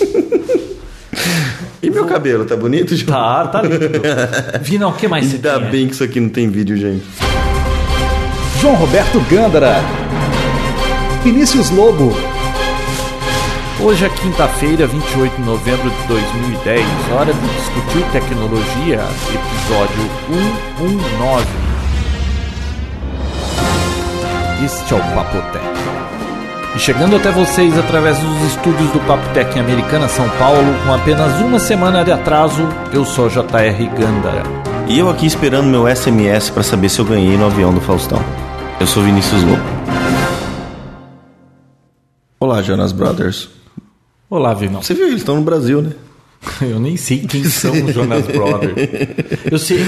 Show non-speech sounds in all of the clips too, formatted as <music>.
<laughs> E meu cabelo, tá bonito, João? Tá, tá lindo. Vinão, o que mais você Ainda tem? bem que isso aqui não tem vídeo, gente. João Roberto Gândara. Vinícius Lobo. Hoje é quinta-feira, 28 de novembro de 2010, hora de discutir tecnologia, episódio 119. Este é o Papotec. E chegando até vocês através dos estúdios do Papotec em Americana, São Paulo, com apenas uma semana de atraso, eu sou J.R. Gandara. E eu aqui esperando meu SMS pra saber se eu ganhei no avião do Faustão. Eu sou Vinícius Lobo. Olá, Jonas Brothers. Olá, Vinão. Você viu, eles estão no Brasil, né? <laughs> Eu nem sei quem são os Jonas <laughs> Brothers. Eu sei.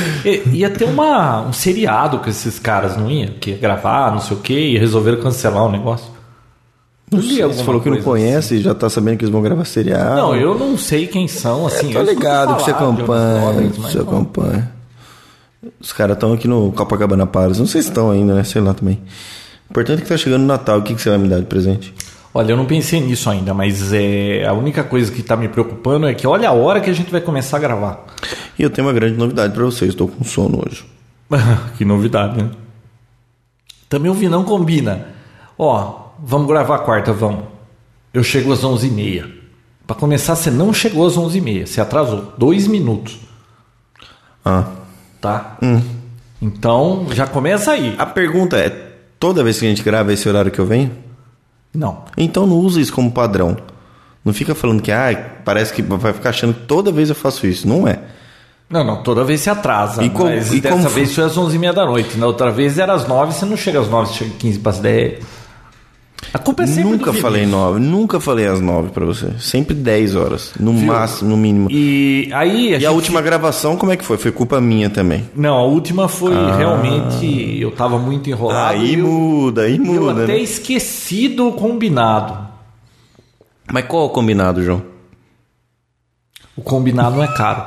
Ia ter uma, um seriado com esses caras, não ia? Que ia gravar, não sei o quê, e resolveram cancelar o negócio. Não li Você falou que não conhece e já tá sabendo que eles vão gravar assim. Não, eu não sei quem são, assim. Tô eu escuto ligado que você acompanha. Mas Você acompanha. Os caras estão aqui no Copacabana Palace. Não sei se estão ainda, né? Sei lá também. Importante é que tá chegando o Natal. O que, que você vai me dar de presente? Olha, eu não pensei nisso ainda, mas é, a única coisa que tá me preocupando é que olha a hora que a gente vai começar a gravar. E eu tenho uma grande novidade pra vocês. Estou com sono hoje. <laughs> que novidade, né? Também o Vinão combina. Ó, vamos gravar quarta, vamos. Eu chego às 11h30. Pra começar, você não chegou às 11h30. Você atrasou. Dois minutos, Ah. tá? Então, já começa aí. A pergunta é: toda vez que a gente grava esse horário que eu venho? Não. Então não usa isso como padrão. Não fica falando que, ah, parece que vai ficar achando que toda vez eu faço isso. Não é. Não, não. Toda vez você atrasa. E como- mas e dessa como vez foi às 11h30 da noite. Na outra vez era às 9 Você não chega às 9 você chega às 15 para as 10. A culpa é sempre nunca falei nove, nunca falei às nove pra você. Sempre dez horas, no máximo, no mínimo. E, E aí a, a gente última gravação, como é que foi? Foi culpa minha também. Não, a última foi realmente. Eu tava muito enrolado. Aí e muda, aí eu muda. até né? esqueci do combinado. Mas qual é o combinado, João? O combinado não é caro.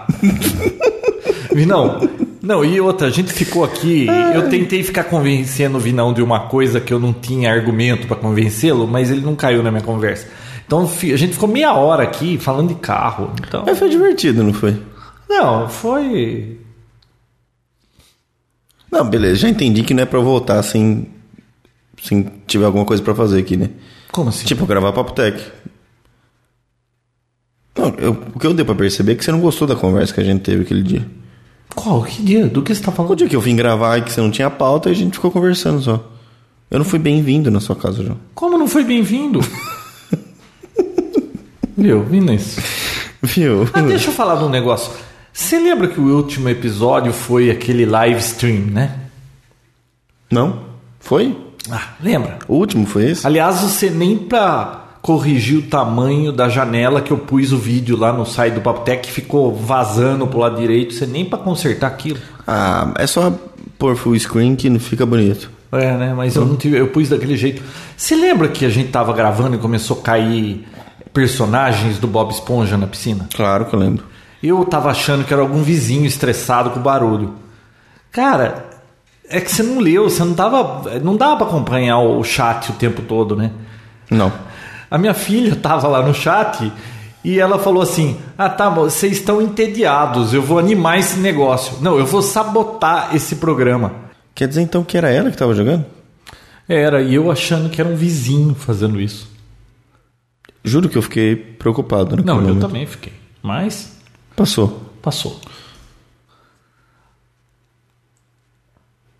<laughs> Vinão, não, e outra, a gente ficou aqui. Eu tentei ficar convencendo o Vinão de uma coisa que eu não tinha argumento pra convencê-lo, mas ele não caiu na minha conversa. Então a gente ficou meia hora aqui falando de carro. Então, Mas foi divertido, não foi? não, foi. Não, beleza, já entendi que não é pra eu voltar sem, sem tiver alguma coisa pra fazer aqui, né? Como assim? Tipo, gravar Papo Tech. Não, eu- o que eu dei pra perceber é que você não gostou da conversa que a gente teve aquele dia. Qual? Que dia? Do que você tá O falando? dia que eu vim gravar e que você não tinha pauta e a gente ficou conversando só. Eu não fui bem-vindo na sua casa, João. Como não foi bem-vindo? <laughs> Viu, Vinícius? Viu? Ah, deixa eu falar de um negócio. Você lembra que o último episódio foi aquele live stream, né? Não? Foi? Ah, lembra? O último foi esse? Aliás, você nem pra corrigir o tamanho da janela que eu pus o vídeo lá no site do Papotec que ficou vazando pro lado direito, você nem pra consertar aquilo. Ah, é só pôr full screen que não fica bonito. É, né? Mas eu não tive, eu pus daquele jeito. Você lembra que a gente tava gravando e começou a cair personagens do Bob Esponja na piscina? Claro que eu lembro. Eu tava achando que era algum vizinho estressado com o barulho. Cara, é que você não leu, você não tava. Não dava pra acompanhar o chat o tempo todo, né? Não. A minha filha tava lá no chat e ela falou assim: Ah, tá, vocês estão entediados, eu vou animar esse negócio. Não, eu vou sabotar esse programa. Quer dizer então que era ela que tava jogando? Era, e eu achando que era um vizinho fazendo isso. Juro que eu fiquei preocupado. naquele Não, eu momento. também fiquei. Mas Passou. passou.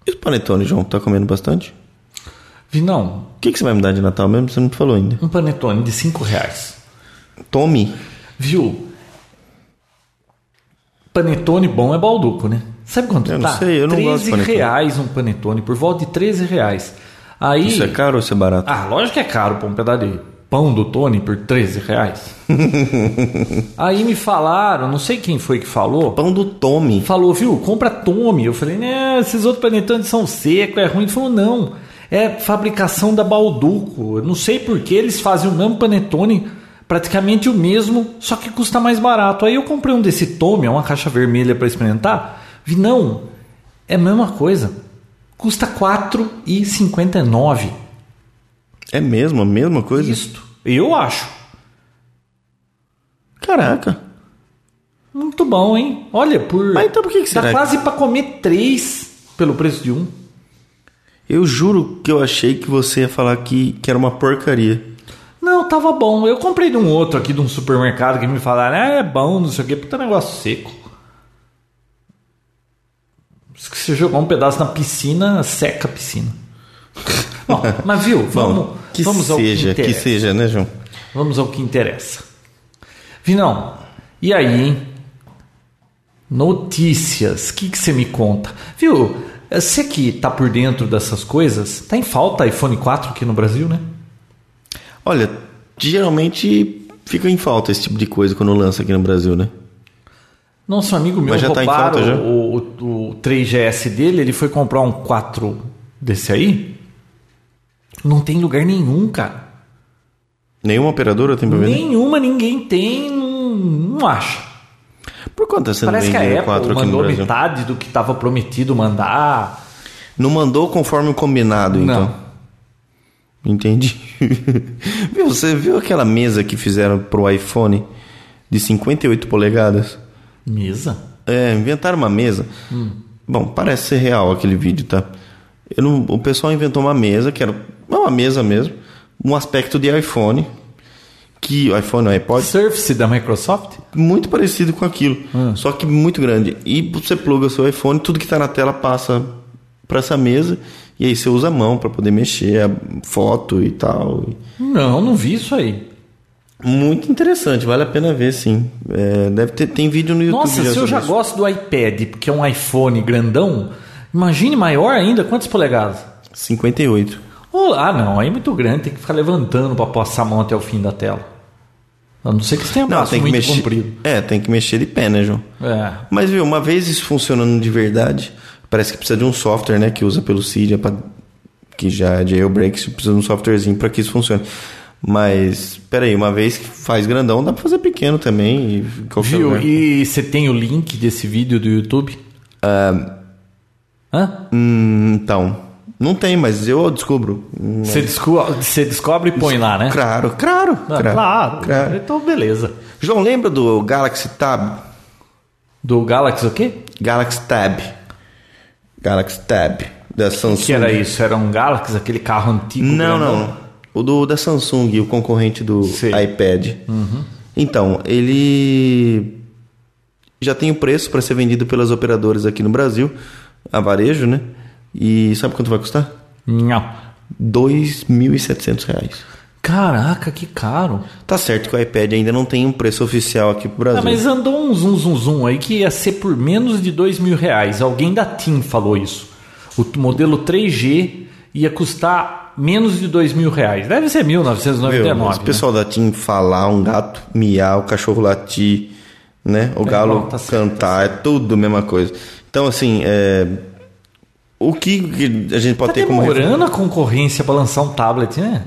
E o panetone, João? Tá comendo bastante? Vi, não, O que, que você vai me dar de Natal mesmo? Você não me falou ainda. um panetone de 5 reais. Tome. Viu? Panetone bom é balduco, né? Sabe quanto Eu não tá? sei, eu não 13 gosto de panetone. reais um panetone, por volta de 13 reais. Aí, Isso é caro ou isso é barato? Ah, lógico que é caro pôr um pedaço de pão do Tony por 13 reais. <laughs> Aí me falaram, não sei quem foi que falou, Pão do Tome. falou, viu, compra Tome. Eu falei, né, esses outros panetones são secos, é ruim. Ele falou, não, é fabricação da Balduco. Eu não sei por que eles fazem o mesmo panetone, praticamente o mesmo, só que custa mais barato. Aí eu comprei um desse Tome, é uma caixa vermelha para experimentar. Vi, não, é a mesma coisa. Custa R$ 4,59. É mesmo a mesma coisa? Isto. Eu acho. Caraca. Muito bom, hein? Olha, por. Mas então por que que Dá será que- quase pra comer três pelo preço de um. Eu juro que eu achei que você ia falar que, que era uma porcaria. Não, tava bom. Eu comprei de um outro aqui de um supermercado que me falaram, ah, é bom, não sei o quê, puta negócio seco. Se você jogar um pedaço na piscina, seca a piscina. <laughs> Bom, mas viu, vamos, Bom, que vamos ao que seja, que seja, né, João? Vamos ao que interessa. Vinão, e aí, hein? Notícias, o que que você me conta? Viu, você que tá por dentro dessas coisas, tá em falta iPhone 4 aqui no Brasil, né? Olha, geralmente fica em falta esse tipo de coisa quando lança aqui no Brasil, né? Nosso amigo meu Mas já tá em roubaram falta já? o, o, o 3GS dele, ele foi comprar um 4 desse aí. Não tem lugar nenhum, cara. Nenhuma operadora tem pra vender? Nenhuma, ninguém tem, não, não acha. Quanto tá sendo Parece que a o 4 Apple no mandou Brasil? metade do que estava prometido mandar. Não mandou conforme o combinado, então. Não. Entendi. <laughs> viu, você viu aquela mesa que fizeram pro iPhone de 58 polegadas? Mesa? É, inventaram uma mesa. Bom, parece ser real aquele vídeo, tá? Eu não- o pessoal inventou uma mesa, que era uma mesa mesmo, um aspecto de iPhone, que o iPhone, o iPod, Surface da Microsoft? muito parecido com aquilo, só que muito grande. E você pluga o seu iPhone, tudo que está na tela passa para essa mesa, e aí você usa a mão para poder mexer, a foto e tal. Não, não vi isso aí. Muito interessante, vale a pena ver, sim. É, deve ter tem vídeo no YouTube. Nossa, se eu já isso. gosto do iPad, porque é um iPhone grandão, imagine maior ainda, quantas polegadas? 58. Oh, ah, não, aí é muito grande, tem que ficar levantando para passar a mão até o fim da tela. A não ser que você tenha um braço tem que muito mexer. comprido. É, tem que mexer de pé, né, João? É. Mas viu, uma vez isso funcionando de verdade, parece que precisa de um software, né, que usa pelo pra, que já é jailbreak, você precisa de um softwarezinho para que isso funcione. Mas, peraí, uma vez que faz grandão, dá pra fazer pequeno também. E Viu? lugar. E você tem o link desse vídeo do YouTube? Hã? Hum, então, não tem, mas eu descubro. Você desco- você descobre e põe lá, né? Claro, claro, Ah, claro, claro. claro. Então, beleza. João, lembra do Galaxy Tab? Do Galaxy o quê? Galaxy Tab. Galaxy Tab da Samsung. O que era isso? Era um Galaxy, aquele carro antigo? Não, grandão? não. O do, da Samsung, o concorrente do Sei. iPad. Então, ele já tem o preço para ser vendido pelas operadoras aqui no Brasil, a varejo, né? E sabe quanto vai custar? Não. 2.700 reais. Caraca, que caro. Tá certo que o iPad ainda não tem um preço oficial aqui pro Brasil. Ah, mas andou um zum zum zum aí que ia ser por menos de dois mil reais. Alguém da TIM falou isso. O modelo 3G ia custar menos de dois mil reais. Deve ser Meu, 1999. se o pessoal da TIM falar, um gato miar, o cachorro latir, né? O galo bom, tá certo, cantar, é tudo a mesma coisa. Então, assim, é... o que a gente pode Tá ter como demorando a concorrência para lançar um tablet, né?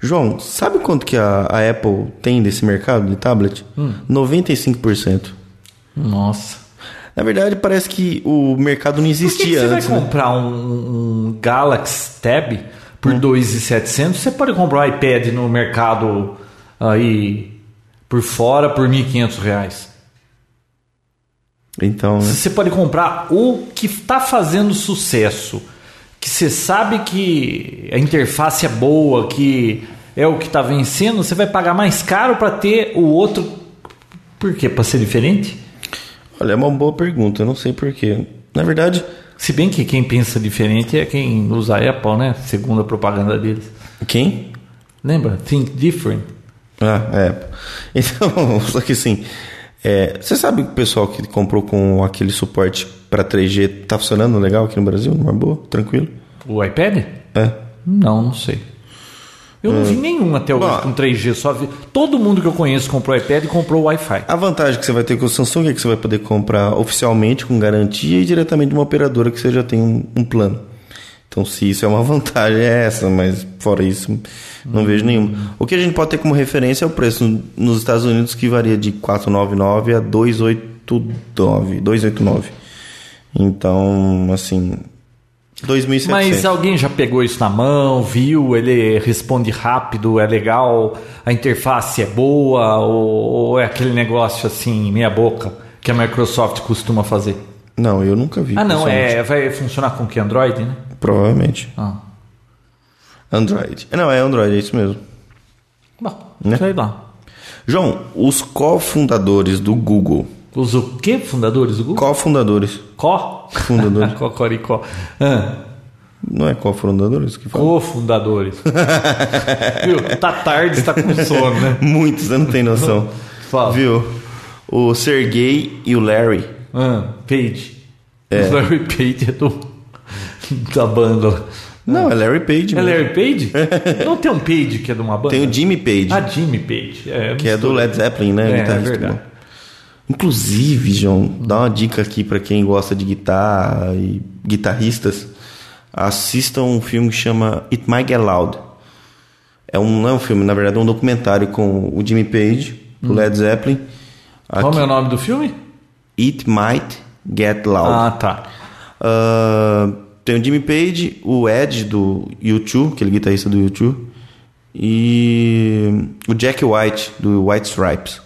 João, sabe quanto que a, a Apple tem desse mercado de tablet? Hum. 95%. Nossa. Na verdade, parece que o mercado não Por que, que existia você vai antes, né? comprar um, um Galaxy Tab por Hum. 2.700? Você pode comprar um iPad no mercado aí por fora por 1.500 reais. Então, né? Você pode comprar o que está fazendo sucesso, que você sabe que a interface é boa, que é o que está vencendo, você vai pagar mais caro para ter o outro. Por quê? Para ser diferente? Olha, é uma boa pergunta, eu não sei porquê. Na verdade, Se bem que quem pensa diferente é quem usa a Apple, né? Segundo a propaganda deles. quem? Lembra? Think Different. Ah, é. <laughs> Então, só que assim, é, você sabe que o pessoal que comprou com aquele suporte para 3G tá funcionando legal aqui no Brasil? Numa boa? Tranquilo? O iPad? É. Não, não sei. Eu não vi nenhum até hoje Bom. com 3G, só vi. Todo mundo que eu conheço comprou iPad e comprou Wi-Fi. A vantagem que você vai ter com o Samsung é que você vai poder comprar oficialmente, com garantia e diretamente de uma operadora que você já tem um, um plano. Então, se isso é uma <laughs> vantagem, é essa, mas fora isso, não vejo nenhuma. O que a gente pode ter como referência é o preço nos Estados Unidos, que varia de 499 a 289. 289. Então, assim, 2.700. Mas alguém já pegou isso na mão, viu, ele responde rápido, é legal, a interface é boa, ou, ou é aquele negócio assim, meia boca, que a Microsoft costuma fazer? Não, eu nunca vi. Ah, não, é, vai funcionar com que? Android, né? Provavelmente. Ah. Android. Não, é Android, é isso mesmo. Bom, Né? sei lá. João, os cofundadores do Google. Os o quê? Fundadores do Google? Cofundadores. Có? Fundadores. <laughs> Cocoricó. Ah, Não é cofundadores que fala? cofundadores. <laughs> Viu? Tá tarde, está com sono, né? <laughs> Muitos, você não tem noção. Fala. Viu? O Sergey e o Larry. Ah, Page. É. O Larry Page é do, <laughs> da banda. Não, é Larry Page. É mesmo. Larry Page? Não tem um Page que é de uma banda? Tem o Jimmy Page, Ah, Jimmy Page. É, que é do. Led Zeppelin, né? É, é verdade. Inclusive, João, dá uma dica aqui pra quem gosta de guitarra e guitarristas. Assistam um filme que chama It Might Get Loud. É um, não é um filme, na verdade é um documentário com o Jimmy Page, do Hum. Led Zeppelin. Qual Aqui- é o nome do filme? It Might Get Loud. Ah, tá. Ah, tem o Jimmy Page, o Ed do U2, aquele guitarrista do U2, e o Jack White do White Stripes.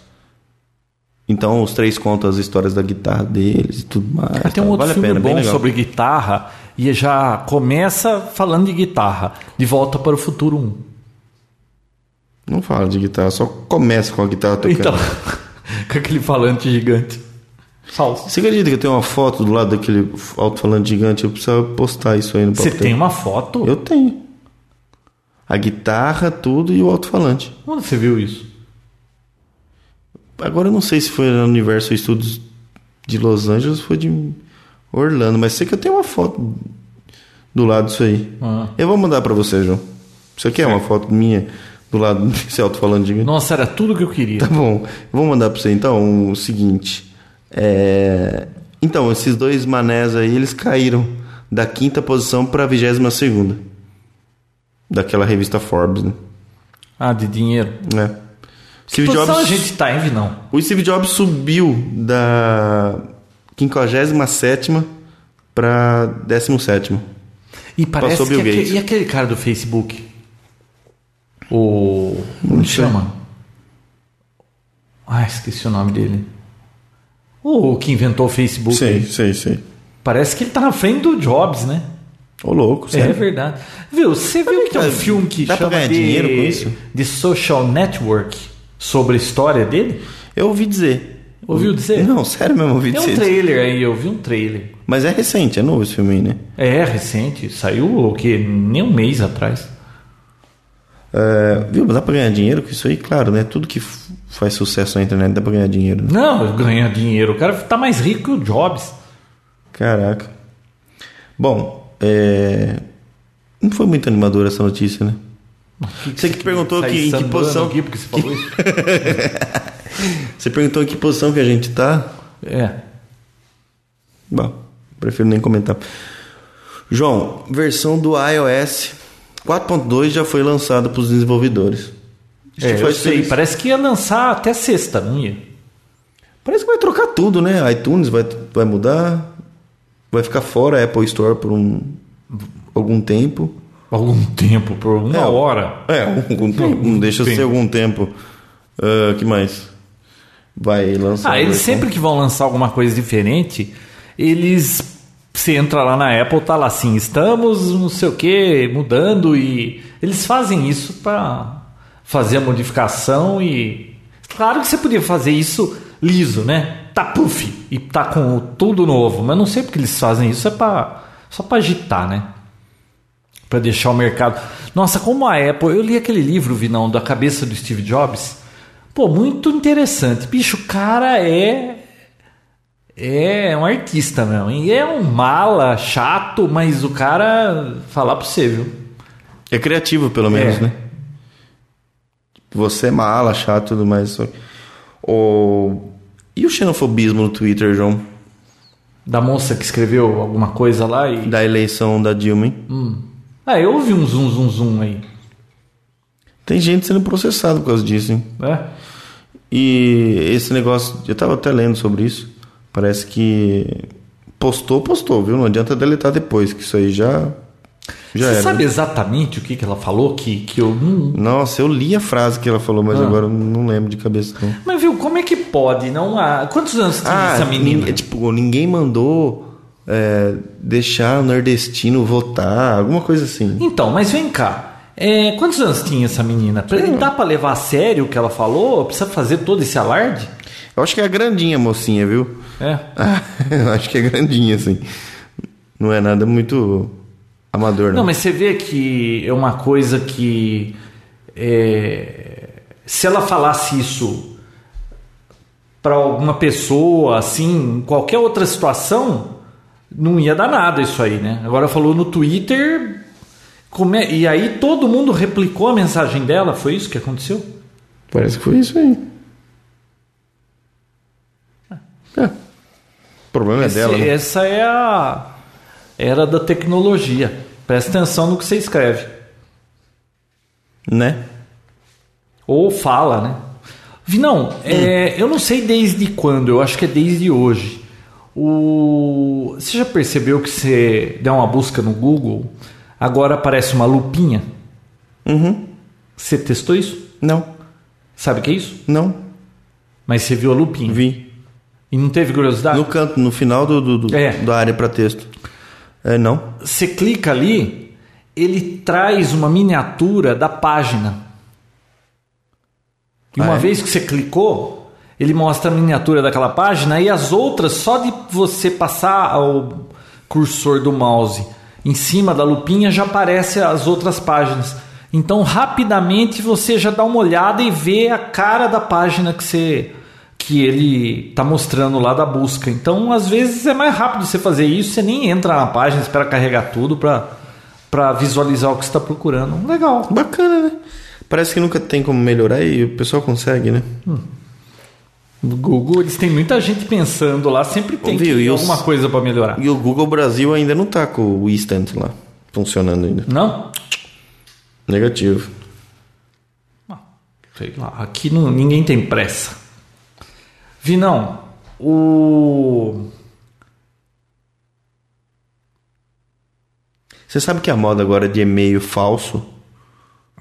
Então os três contam as histórias da guitarra deles e tudo mais. Tem um tá? outro vale filme pena, bom sobre guitarra e já começa falando de guitarra. De Volta para o Futuro 1. Não fala de guitarra, só começa com a guitarra tocando. Então, <laughs> com aquele falante gigante. Falso. Você acredita que eu tenho uma foto do lado daquele alto-falante gigante? Eu preciso postar isso aí no Você papel. tem uma foto? Eu tenho. A guitarra, tudo e o alto-falante. Onde você viu isso? Agora eu não sei se foi no Universal Studios de Los Angeles ou foi de Orlando, mas sei que eu tenho uma foto do lado disso aí. Ah. Eu vou mandar pra você, João. Isso aqui é uma foto minha do lado <laughs> desse alto-falante gigante. Nossa, era tudo que eu queria. Tá bom, eu vou mandar pra você então o seguinte. É... Então, esses dois manés aí, eles caíram da quinta posição pra vigésima segunda. Daquela revista Forbes, né? Ah, de dinheiro. É. Steve Posição Jobs, a gente tá, hein, Vinão? O Steve Jobs subiu da 57 pra 17. E parece Passou que Bill aquele, e aquele cara do Facebook? O. Como chama? Ah, esqueci o nome dele. O que inventou o Facebook. Sei, sei, sei. Parece que ele tá na frente do Jobs, né? Ô, louco, É sério. verdade. Viu, você viu que tem um dá- filme que dá pra chama ganhar de, dinheiro com isso? de Social Network sobre a história dele? Eu ouvi dizer. Ouviu dizer? Não, sério mesmo, ouvi Tem um dizer. trailer aí, eu vi um trailer. Mas é recente, é novo esse filme aí, né? É, recente, saiu o que? Nem um mês atrás. É, viu, mas dá pra ganhar dinheiro com isso aí? Claro, né? Tudo que faz sucesso na internet dá pra ganhar dinheiro. Né? Não, ganha dinheiro. O cara tá mais rico que o Jobs. Caraca. Bom, é... Não foi muito animadora essa notícia, né? Você que perguntou Sai que, em que posição. Aqui porque você falou isso. <laughs> Você perguntou em que posição que a gente tá. É. Bom, prefiro nem comentar. João, versão do iOS 4.2 já foi lançada para os desenvolvedores. É, eu sei. Parece que ia lançar até sexta, não ia? Parece que vai trocar tudo, né? iTunes vai, vai mudar, vai ficar fora a Apple Store por um algum tempo. Algum tempo, por uma É, hora. É, algum. Não deixa de ser algum tempo. Ah, que mais? Vai lançar. Ah, eles sempre que vão lançar alguma coisa diferente, eles. Você entra lá na Apple, tá lá assim, estamos não sei o que, mudando e. Eles fazem isso para fazer a modificação e. Claro que você podia fazer isso liso, né? Tá puff e tá com tudo novo, mas não sei porque eles fazem isso, é para só para agitar, né? Para deixar o mercado. Nossa, como a Apple, eu li aquele livro, Vinão, da cabeça do Steve Jobs. Pô, muito interessante. Bicho, o cara é. É um artista mesmo. E é um mala, chato, mas o cara. Falar pra você, viu? É criativo, pelo menos, É. né? Você é mala, chato e tudo mais. O... E o xenofobismo no Twitter, João? Da moça que escreveu alguma coisa lá e. Da eleição da Dilma, hein? Ah, eu ouvi um zum zum zum aí. Tem gente sendo processada por causa disso, hein? Né? E esse negócio, eu tava até lendo sobre isso. Parece que Postou, postou, viu? Não adianta deletar depois, que isso aí já. Já Você era. sabe exatamente o que, que ela falou? Que, que eu não. Nossa, eu li a frase que ela falou, mas Ah. agora eu não lembro de cabeça não. Mas viu, como é que pode? Não há. Quantos anos tinha Ah, essa menina? ninguém, tipo, ninguém mandou é, deixar o nordestino votar, alguma coisa assim. Então, mas vem cá. É, quantos anos tinha essa menina? Pra- Dá pra levar a sério o que ela falou? Precisa fazer todo esse alarde? Eu acho que é grandinha, mocinha, viu? É. Ah, <laughs> eu acho que é grandinha, assim. Não é nada muito amador, não. Não, mas você vê que é uma coisa que. é, se ela falasse isso para alguma pessoa, assim, em qualquer outra situação, não ia dar nada isso aí, né? Agora falou no Twitter. é- e aí todo mundo replicou a mensagem dela, foi isso que aconteceu? Parece que foi isso aí. É. O problema é Esse- dela, né? Essa é a era da tecnologia. Presta atenção no que você escreve. Né? Ou fala, né? Vinão, é, eu não sei desde quando, eu acho que é desde hoje. O... Você já percebeu que você der uma busca no Google, agora aparece uma lupinha? Uhum. Você testou isso? Não. Sabe o que é isso? Não. Mas você viu a lupinha. Vi. E não teve curiosidade? No canto, no final do, do, do- É. da área para texto. É, não. Você clica ali, ele traz uma miniatura da página. E Ah, uma é? vez que você clicou, ele mostra a miniatura daquela página e as outras, só de você passar o cursor do mouse em cima da lupinha, já aparece as outras páginas. Então, rapidamente você já dá uma olhada e vê a cara da página que você que ele está mostrando lá da busca. Então, às vezes é mais rápido você fazer isso, você nem entra na página, espera carregar tudo para visualizar o que você está procurando. Legal. Bacana, né? Parece que nunca tem como melhorar e o pessoal consegue, né? No Google, eles têm muita gente pensando lá, sempre tem Viu, ter os- alguma coisa para melhorar. E o Google Brasil ainda não tá com o Instant lá funcionando ainda. Não? Negativo. Sei lá, aqui não, ninguém tem pressa. Vinão, o. Você sabe que a moda agora é de e-mail falso?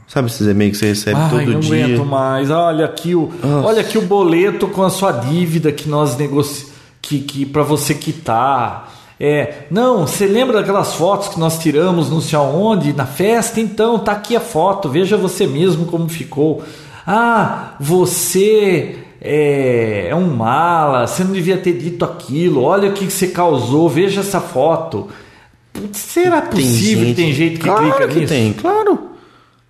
Sabe esses e-mails que você recebe Ai, todo não dia? aguento mais. Olha aqui o, Nossa. olha aqui o boleto com a sua dívida que nós negociamos, que, que para você quitar. É, não, você lembra daquelas fotos que nós tiramos não sei aonde na festa? Então, tá aqui a foto. Veja você mesmo como ficou. Ah, você é, é um mala. Você não devia ter dito aquilo. Olha o que você causou. Veja essa foto. Será possível que tem gente que claro clica que nisso? tem, claro.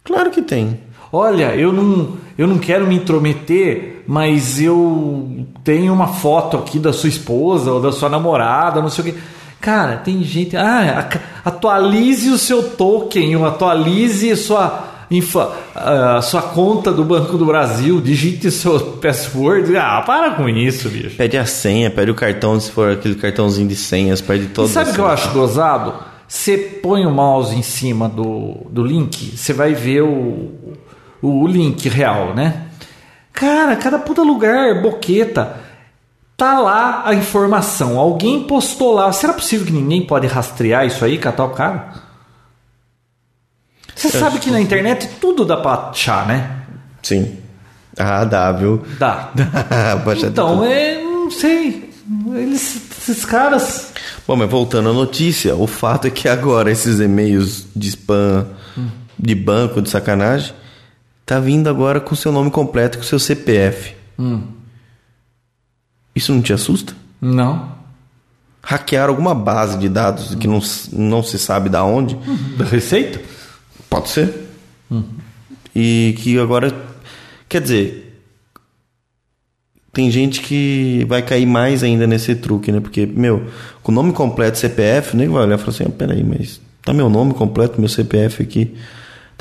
Claro que tem. Olha, eu não, eu não quero me intrometer, mas eu tenho uma foto aqui da sua esposa ou da sua namorada, não sei o que. Cara, tem gente. Ah, atualize o seu token, ou atualize sua, infa, a sua conta do Banco do Brasil, digite seu <laughs> password. Ah, para com isso, bicho. Pede a senha, pede o cartão, se for aquele cartãozinho de senhas, pede E todas sabe o que eu acho gozado? Você põe o mouse em cima do, do link, você vai ver o, o link real, né? Cara, cada puta lugar, boqueta, tá lá a informação. Alguém postou lá. Será possível que ninguém pode rastrear isso aí, catar o cara? Você sabe que na internet tudo dá pra achar, né? Sim. Ah, dá, viu? Dá. <laughs> Então, é. Não sei. Eles, esses caras. Bom, mas voltando à notícia, o fato é que agora esses e-mails de spam, de banco, de sacanagem, tá vindo agora com seu nome completo, com seu CPF. Hum. Isso não te assusta? Não. Hackear alguma base de dados que não, não se sabe da onde? Da Receita? Pode ser. E que agora. Quer dizer. Tem gente que vai cair mais ainda nesse truque, né? Porque, meu, com o nome completo CPF, nem vai olhar e falar assim: ah, peraí, mas tá meu nome completo, meu CPF aqui.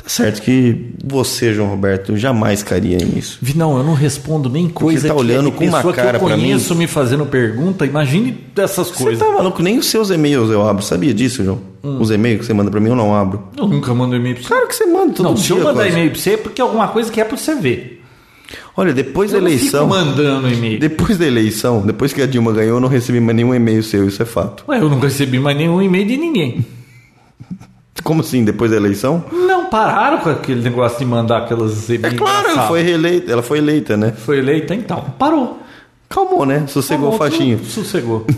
Tá certo que você, João Roberto, jamais cairia nisso. Não, eu não respondo nem coisa tá que olhando com uma cara pra mim. conheço me fazendo pergunta. Imagine dessas Você coisas. tá maluco? Nem os seus e-mails eu abro. Sabia disso, João? Os e-mails que você manda pra mim eu não abro. Eu nunca mando e-mail pra você. Claro que você manda todo não, dia. se eu mandar e-mail pra você é porque é alguma coisa que é pra você ver. Olha, depois da Eu não fico eleição. mandando e-mail. Depois da eleição, depois que a Dilma ganhou, eu não recebi mais nenhum e-mail seu, isso é fato. Ué, eu não recebi mais nenhum e-mail de ninguém. Como assim, depois da eleição? Não, pararam com aquele negócio de mandar aquelas É claro, ela foi reeleita, ela foi eleita, né? Foi eleita, então. Parou. Calmou, né? Sossegou o Acabou, faixinho. Sossegou. <laughs>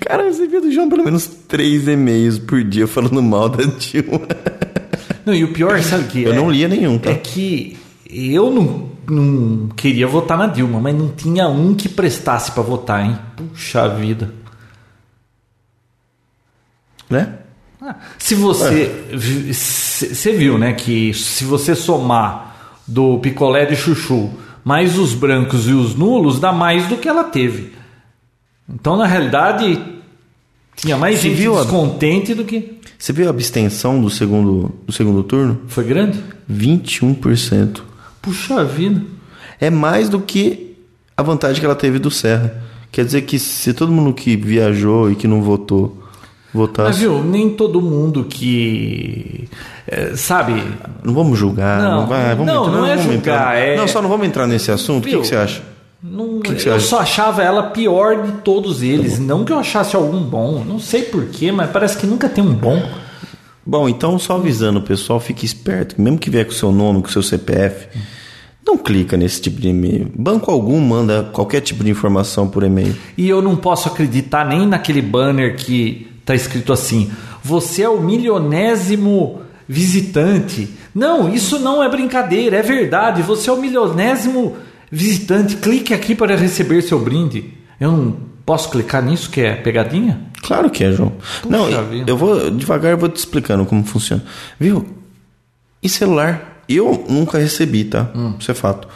Cara, eu recebia do João pelo menos três e-mails por dia falando mal da Dilma. <laughs> Não, e o pior, sabe o que Eu é? não lia nenhum, tá? É que eu não, não queria votar na Dilma, mas não tinha um que prestasse pra votar, hein? Puxa vida. Né? Se você. c- Você viu, né? Que se você somar do picolé de chuchu mais os brancos e os nulos, dá mais do que ela teve. Então, na realidade, tinha mais Você gente viu a- descontente do que. Você viu a abstenção do segundo, do segundo turno? Foi grande? 21%. Puxa vida. É mais do que a vantagem que ela teve do Serra. Quer dizer que se todo mundo que viajou e que não votou Mas votasse. viu, nem todo mundo que. é, sabe? Não vamos julgar. Não, Não, vai, vamos não, não é vamos julgar, entrar. é- Não, só não vamos entrar nesse assunto. O que, que você acha? Não, que você eu acha? só achava ela pior de todos eles. Não que eu achasse algum bom. Não sei porquê, mas parece que nunca tem um bom. Bom, então só avisando o pessoal, fique esperto. que Mesmo que vier com o seu nome, com o seu CPF, não clica nesse tipo de e-mail. Banco algum manda qualquer tipo de informação por e-mail. E eu não posso acreditar nem naquele banner que tá escrito assim: Você é o milionésimo visitante. Não, isso não é brincadeira, é verdade. Você é o milionésimo visitante. Clique aqui para receber seu brinde. Eu não posso clicar nisso que é pegadinha? Claro que é, João. não, vida. eu vou devagar, eu vou te explicando como funciona. Viu? E celular? Eu nunca recebi, tá? Isso é fato.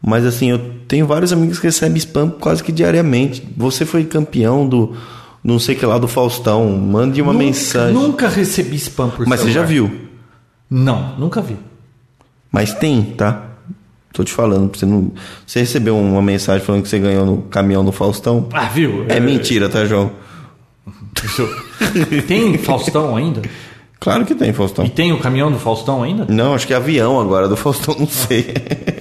Mas assim, eu tenho vários amigos que recebem spam quase que diariamente. Você foi campeão do não sei que lá do Faustão. Mande uma Nunca- mensagem. Nunca recebi spam por Mas você já celular. viu. Não, nunca vi. Mas tem, tá? Tô te falando, você não. Você recebeu uma mensagem falando que você ganhou no caminhão do Faustão? Ah, viu? É mentira, tá, João? <laughs> Tem Faustão ainda? Claro que tem, Faustão. E tem o caminhão do Faustão ainda? Não, acho que é avião agora, do Faustão, não sei.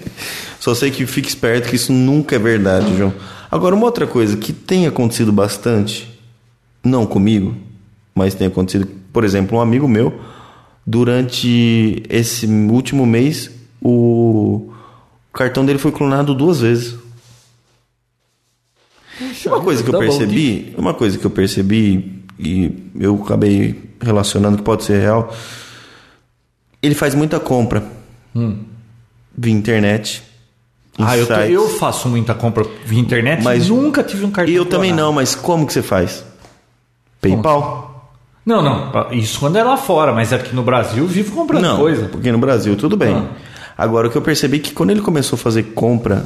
<laughs> Só sei que fique esperto que isso nunca é verdade, João. Agora, uma outra coisa que tem acontecido bastante, não comigo, mas tem acontecido, por exemplo, um amigo meu, durante esse último mês, o cartão dele foi clonado duas vezes. Uma coisa que eu Double percebi, uma coisa que eu percebi e eu acabei relacionando que pode ser real, ele faz muita compra via internet. Ah, eu, eu faço muita compra via internet, Mas- nunca tive um cartão. E eu também clonado. não, mas como que você faz? PayPal? Não, não. Isso quando é lá fora, mas aqui no Brasil eu vivo comprando Não, coisa. porque no Brasil tudo bem. Ah. Agora o que eu percebi é que quando ele começou a fazer compra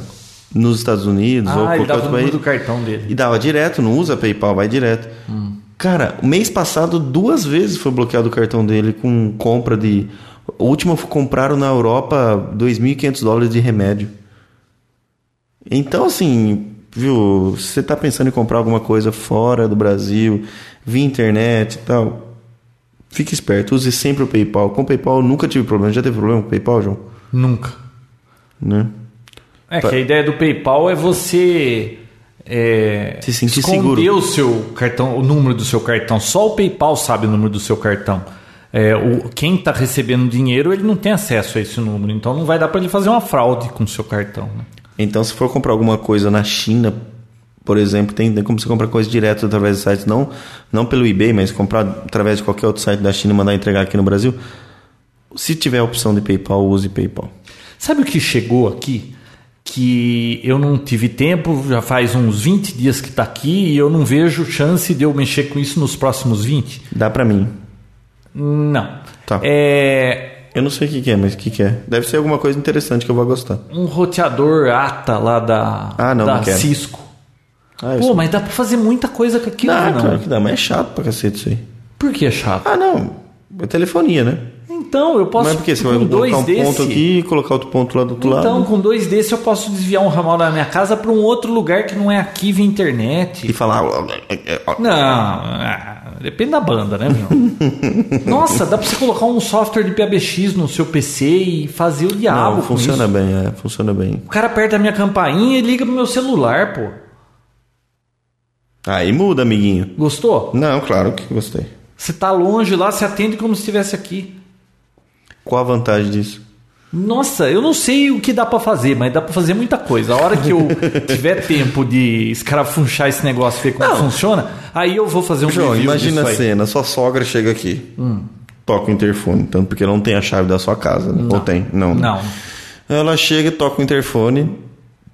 nos Estados Unidos ou Ah, ele qualquer dava o outro país do cartão dele. e dava direto, não usa PayPal, vai direto. Cara, o mês passado duas vezes foi bloqueado o cartão dele com compra de o último compraram na Europa 2.500 dólares de remédio. Então, assim, viu, se você tá pensando em comprar alguma coisa fora do Brasil, via internet e tal, fique esperto, use sempre o PayPal. Com o PayPal eu nunca tive problema. Já teve problema com o PayPal, João? Nunca. Né? É que a ideia do PayPal é você é, Se sentir esconder seguro. o seu cartão, o número do seu cartão. Só o PayPal sabe o número do seu cartão. É, o, quem está recebendo dinheiro ele não tem acesso a esse número, então não vai dar para ele fazer uma fraude com o seu cartão. né? Então, se for comprar alguma coisa na China, por exemplo, tem, tem como você comprar coisa direto através de sites, não, não pelo eBay, mas comprar através de qualquer outro site da China e mandar entregar aqui no Brasil. Se tiver a opção de PayPal, use PayPal. Sabe o que chegou aqui? Que eu não tive tempo, já faz uns 20 dias que está aqui e eu não vejo chance de eu mexer com isso nos próximos 20? Dá pra mim. Não. Tá. É Eu não sei o que, que é, mas o que, que é? Deve ser alguma coisa interessante que eu vou gostar. um roteador ATA lá da, Ah, não, da não. Cisco. Ah, Pô, mas dá pra fazer muita coisa com aquilo, Dá, não? claro que dá, mas é chato pra cacete isso aí. Por que é chato? Ah, não. É telefonia, né? Então, eu posso Mas por que? Você com vai dois colocar um desse. ponto aqui e colocar outro ponto lá do outro Então, lado? com dois desses eu posso desviar um ramal da minha casa para um outro lugar que não é aqui via internet. E falar. Não, ah, depende da banda, né, meu? <laughs> Nossa, dá pra você colocar um software de PBX no seu PC e fazer o diabo Não, funciona bem, é, funciona bem. O cara aperta a minha campainha e liga pro meu celular, pô. Aí muda, amiguinho. Gostou? Não, claro que gostei. Você tá longe lá, você atende como se estivesse aqui. Qual a vantagem disso? Nossa, eu não sei o que dá pra fazer, mas dá pra fazer muita coisa. A hora que eu <laughs> tiver tempo de escarafunchar esse negócio e ver como funciona, aí eu vou fazer um João, review imagina a aí. cena, sua sogra chega aqui, toca o interfone, tanto porque não tem a chave da sua casa, né? ou tem? Não. Não. Ela chega, toca o interfone,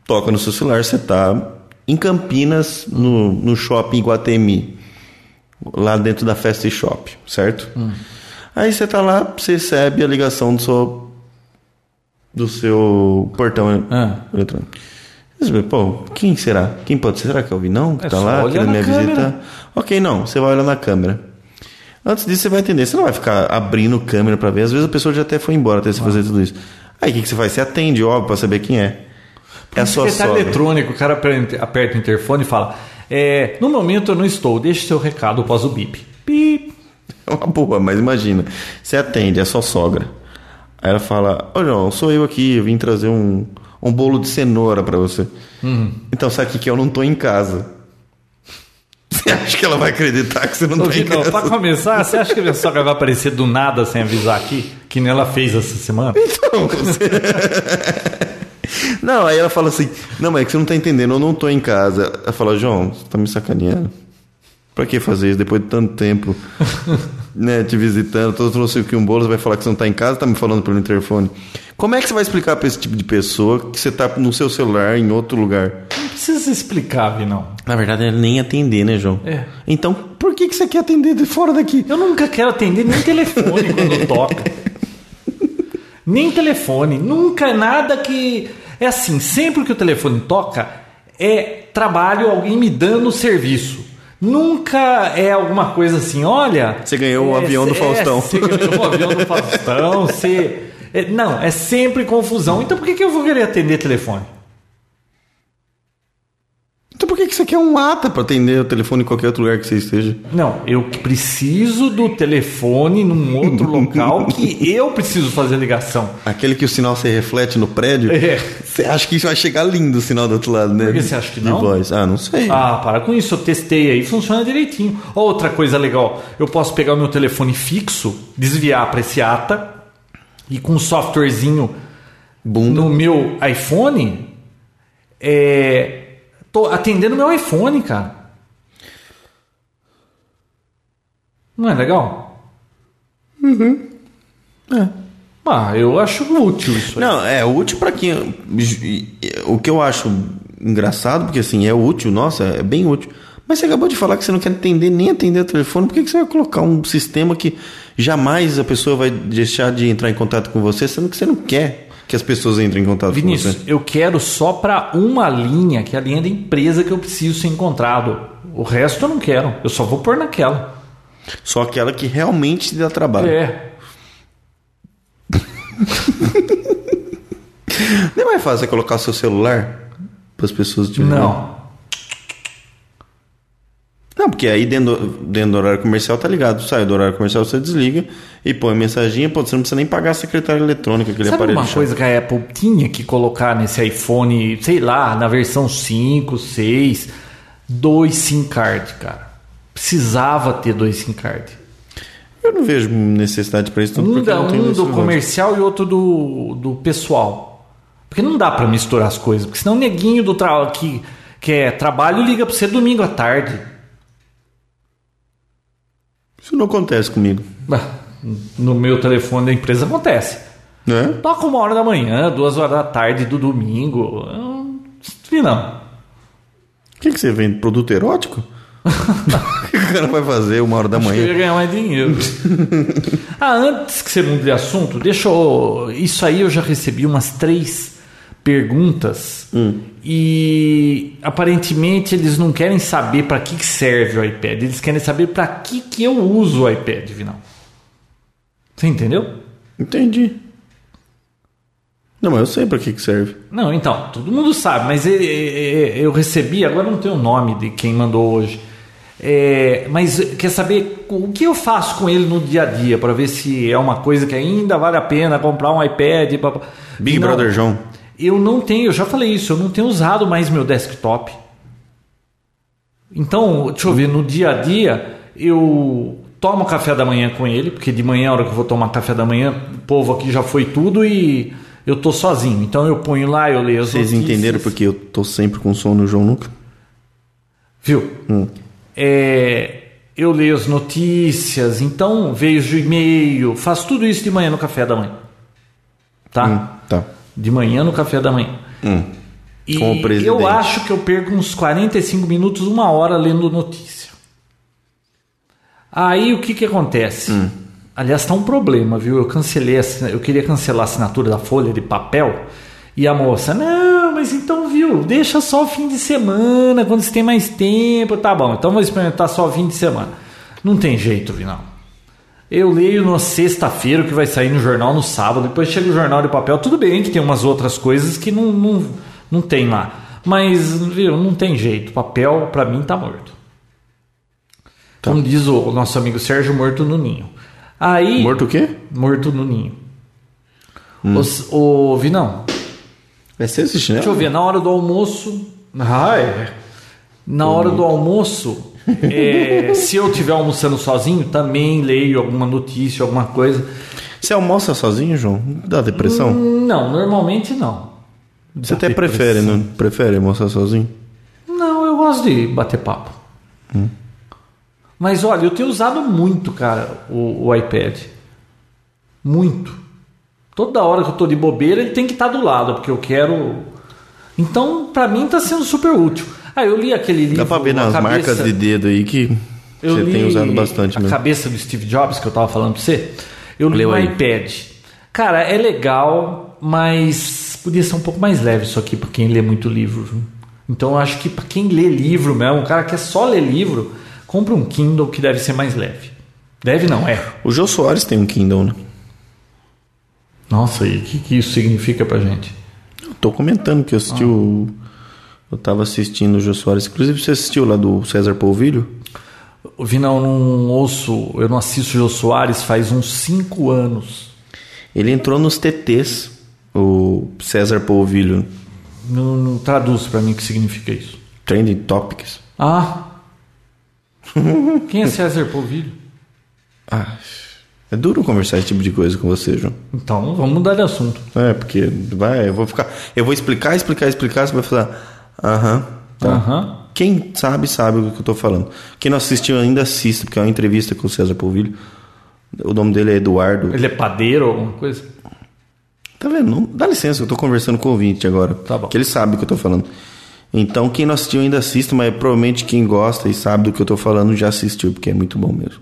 toca no seu celular, você tá em Campinas, no, no shopping Guatemi, lá dentro da Festa Shop, certo? Aí você tá lá, você recebe a ligação do seu do seu portão Ah. eletrônico. Pô, quem será? Quem pode ser? Será que é o Vinão que É tá lá querendo me câmera. visitar? Ok, não. Você vai olhar na câmera. Antes disso, você vai entender. Você não vai ficar abrindo câmera pra ver. Às vezes a pessoa já até foi embora até você fazer tudo isso. Aí o que, que você faz? Você atende, óbvio, pra saber quem é. É a sua sogra. eletrônico, o cara aperta aperta o interfone e fala: é, No momento eu não estou, deixe seu recado após o bip. Bip. É uma boa, mas imagina. Você atende, é sua sogra. Aí ela fala: Ô João, sou eu aqui, eu vim trazer um, um bolo de cenoura pra você. Então sabe o que é? eu não tô em casa. <laughs> Você acha que ela vai acreditar que você não Ô, tá em Vinão, casa? pra começar, você acha que a minha sogra vai aparecer do nada sem avisar aqui? Que nem ela fez essa semana? Não, você- <laughs> Não, aí ela fala assim: Não, mas é que você não tá entendendo, eu não tô em casa. Ela fala: João, você tá me sacaneando. Pra que fazer isso depois de tanto tempo, <laughs> né, te visitando? Todo trouxe aqui um bolo, você vai falar que você não tá em casa, tá me falando pelo interfone. Como é que você vai explicar pra esse tipo de pessoa que você tá no seu celular em outro lugar? Não precisa explicar, Vinão. Na verdade, é nem atender, né, João? É. Então, por que, que você quer atender de fora daqui? Eu nunca quero atender nem telefone quando toca. <laughs> Nem telefone. Nunca é nada que. É assim, sempre que o telefone toca, é trabalho, alguém me dando serviço. Nunca é alguma coisa assim, olha. Você ganhou o é, avião do é, Faustão. Você ganhou o avião do Faustão. <laughs> Você. é, não, é sempre confusão. Então por que, que eu vou querer atender telefone? Então por que, que você quer um ata pra atender o telefone em qualquer outro lugar que você esteja? Não, eu preciso do telefone num outro <laughs> local que eu preciso fazer ligação. Aquele que o sinal se reflete no prédio? É. Você acha que vai chegar lindo o sinal do outro lado, né? Por que você acha que De não? voz. Ah, não sei. Ah, para com isso, eu testei aí, funciona direitinho. Outra coisa legal, eu posso pegar o meu telefone fixo, desviar para esse ATA e com um softwarezinho Bunda. no meu iPhone, é, tô atendendo meu iPhone, cara. Não é legal? Uhum. É. Ah, eu acho útil isso aí. Não, é útil pra quem. O que eu acho engraçado, porque assim, é útil, nossa, é bem útil. Mas você acabou de falar que você não quer atender nem atender o telefone, por que que você vai colocar um sistema que jamais a pessoa vai deixar de entrar em contato com você, sendo que você não quer que as pessoas entrem em contato Vinícius, com você? eu quero só para uma linha, que é a linha da empresa que eu preciso ser encontrado. O resto eu não quero. Eu só vou pôr naquela. Só aquela que realmente te dá trabalho. É. <laughs> Não é mais fácil você colocar seu celular para as pessoas te verem? Não. Porque aí dentro do, dentro do horário comercial tá ligado. Sai do horário comercial, você desliga e põe mensaginha. Pô, você não precisa nem pagar a secretária eletrônica, aquele Sabe aparelho. uma chato. coisa que a Apple tinha que colocar nesse iPhone, sei lá, na versão 5, 6, dois SIM card, cara. Precisava ter dois SIM card. Eu não vejo necessidade para isso. Tanto Um, porque da, um do comercial e outro do, do pessoal. Porque não dá pra misturar as coisas. Porque senão o neguinho do tra que, que é trabalho liga pra você domingo à tarde. Isso não acontece comigo. No meu telefone da empresa acontece. Né? Toca uma hora da manhã, duas horas da tarde do domingo. Eu Não vi não. O que, que você vende? Produto erótico? o <laughs> que o cara vai fazer uma hora da Eu manhã? ia ganhar mais dinheiro. <laughs> ah, antes que você mude de assunto, deixa eu. Isso aí eu já recebi umas três perguntas. E aparentemente eles não querem saber para que serve o iPad. Eles querem saber para que, que eu uso o iPad, Vinal. Você entendeu? Entendi. Não, mas eu sei pra que, que serve. Não, então, todo mundo sabe, mas eu recebi, agora não tem o nome de quem mandou hoje. É, mas quer saber o que eu faço com ele no dia a dia para ver se é uma coisa que ainda vale a pena comprar um iPad? pá. Big Não, Brother João. Eu não tenho, eu já falei isso, eu não tenho usado mais meu desktop. Então, deixa eu ver, no dia a dia eu tomo café da manhã com ele, porque de manhã, a hora que eu vou tomar café da manhã, o povo aqui já foi tudo e eu tô sozinho. Então eu ponho lá, eu leio as Vocês notícias. entenderam porque eu tô sempre com sono, João nunca? Viu? É, eu leio as notícias, então vejo e-mail, faço tudo isso de manhã no café da manhã. Tá? Hum, tá. De manhã no café da manhã. Hum. E Com o presidente. eu acho que eu perco uns 45 minutos, uma hora lendo notícia. Aí o que que acontece? Hum. Aliás, tá um problema, viu? Eu cancelei, eu queria cancelar a assinatura da folha de papel e a moça, não, mas então, viu? Deixa só o fim de semana, quando você tem mais tempo, tá bom. Então vou experimentar só o fim de semana. Não tem jeito, Vinal. Eu leio na sexta-feira que vai sair no jornal no sábado, depois chega o jornal de papel. Tudo bem que tem umas outras coisas que não, não, não tem lá. Mas, viu, não tem jeito. Papel, pra mim, tá morto. Como diz o, nosso amigo Sérgio, morto no ninho. Aí. Morto o quê? Morto no ninho. Os- O, Vinão, Vai ser esse chinelo? Deixa eu ver, na hora do almoço. É. Na hora do almoço, é, se eu estiver almoçando sozinho, também leio alguma notícia, alguma coisa. Você almoça sozinho, João? Dá depressão? Não, normalmente não. Você até prefere, não prefere almoçar sozinho? Não, eu gosto de bater papo. Mas olha, eu tenho usado muito, cara, o, o iPad. Muito. Toda hora que eu tô de bobeira, ele tem que estar do lado, porque eu quero. Então, pra mim, tá sendo super útil. Ah, eu li aquele livro. Dá pra ver nas Cabeça- marcas de dedo aí que Eu você tem usado bastante a mesmo. cabeça do Steve Jobs que eu tava falando pra você. Eu li Leu no aí. iPad. Cara, é legal, mas podia ser um pouco mais leve isso aqui pra quem lê muito livro. viu? Então eu acho que pra quem lê livro mesmo, um cara que quer só ler livro, compra um Kindle que deve ser mais leve. Deve não, é. O Jô Soares tem um Kindle, né? Nossa, e o que, que isso significa pra gente? Eu tô comentando que eu assisti o... Eu tava assistindo o Jô Soares. Inclusive, você assistiu lá do César Polvilho? O Vinal, eu não ouço, eu não assisto o Jô Soares faz uns 5 anos. Ele entrou nos TTs, o César Polvilho. Não, não traduz pra mim o que significa isso. Trending Topics. Ah! Quem é César Polvilho? Ah, é duro conversar esse tipo de coisa com você, João. Então, vamos mudar de assunto. É, porque vai, eu vou ficar. Eu vou explicar, explicar, explicar, você vai falar. Aham. tá. Aham. Quem sabe, sabe o que eu tô falando. Quem não assistiu ainda assista, porque é uma entrevista com o César Polvilho. O nome dele é Eduardo. Ele é padeiro ou alguma coisa? Tá vendo? Não- dá licença, eu tô conversando com o ouvinte agora. Tá bom. Que ele sabe o que eu tô falando. Então, quem não assistiu ainda assista, mas provavelmente quem gosta e sabe do que eu tô falando já assistiu, porque é muito bom mesmo.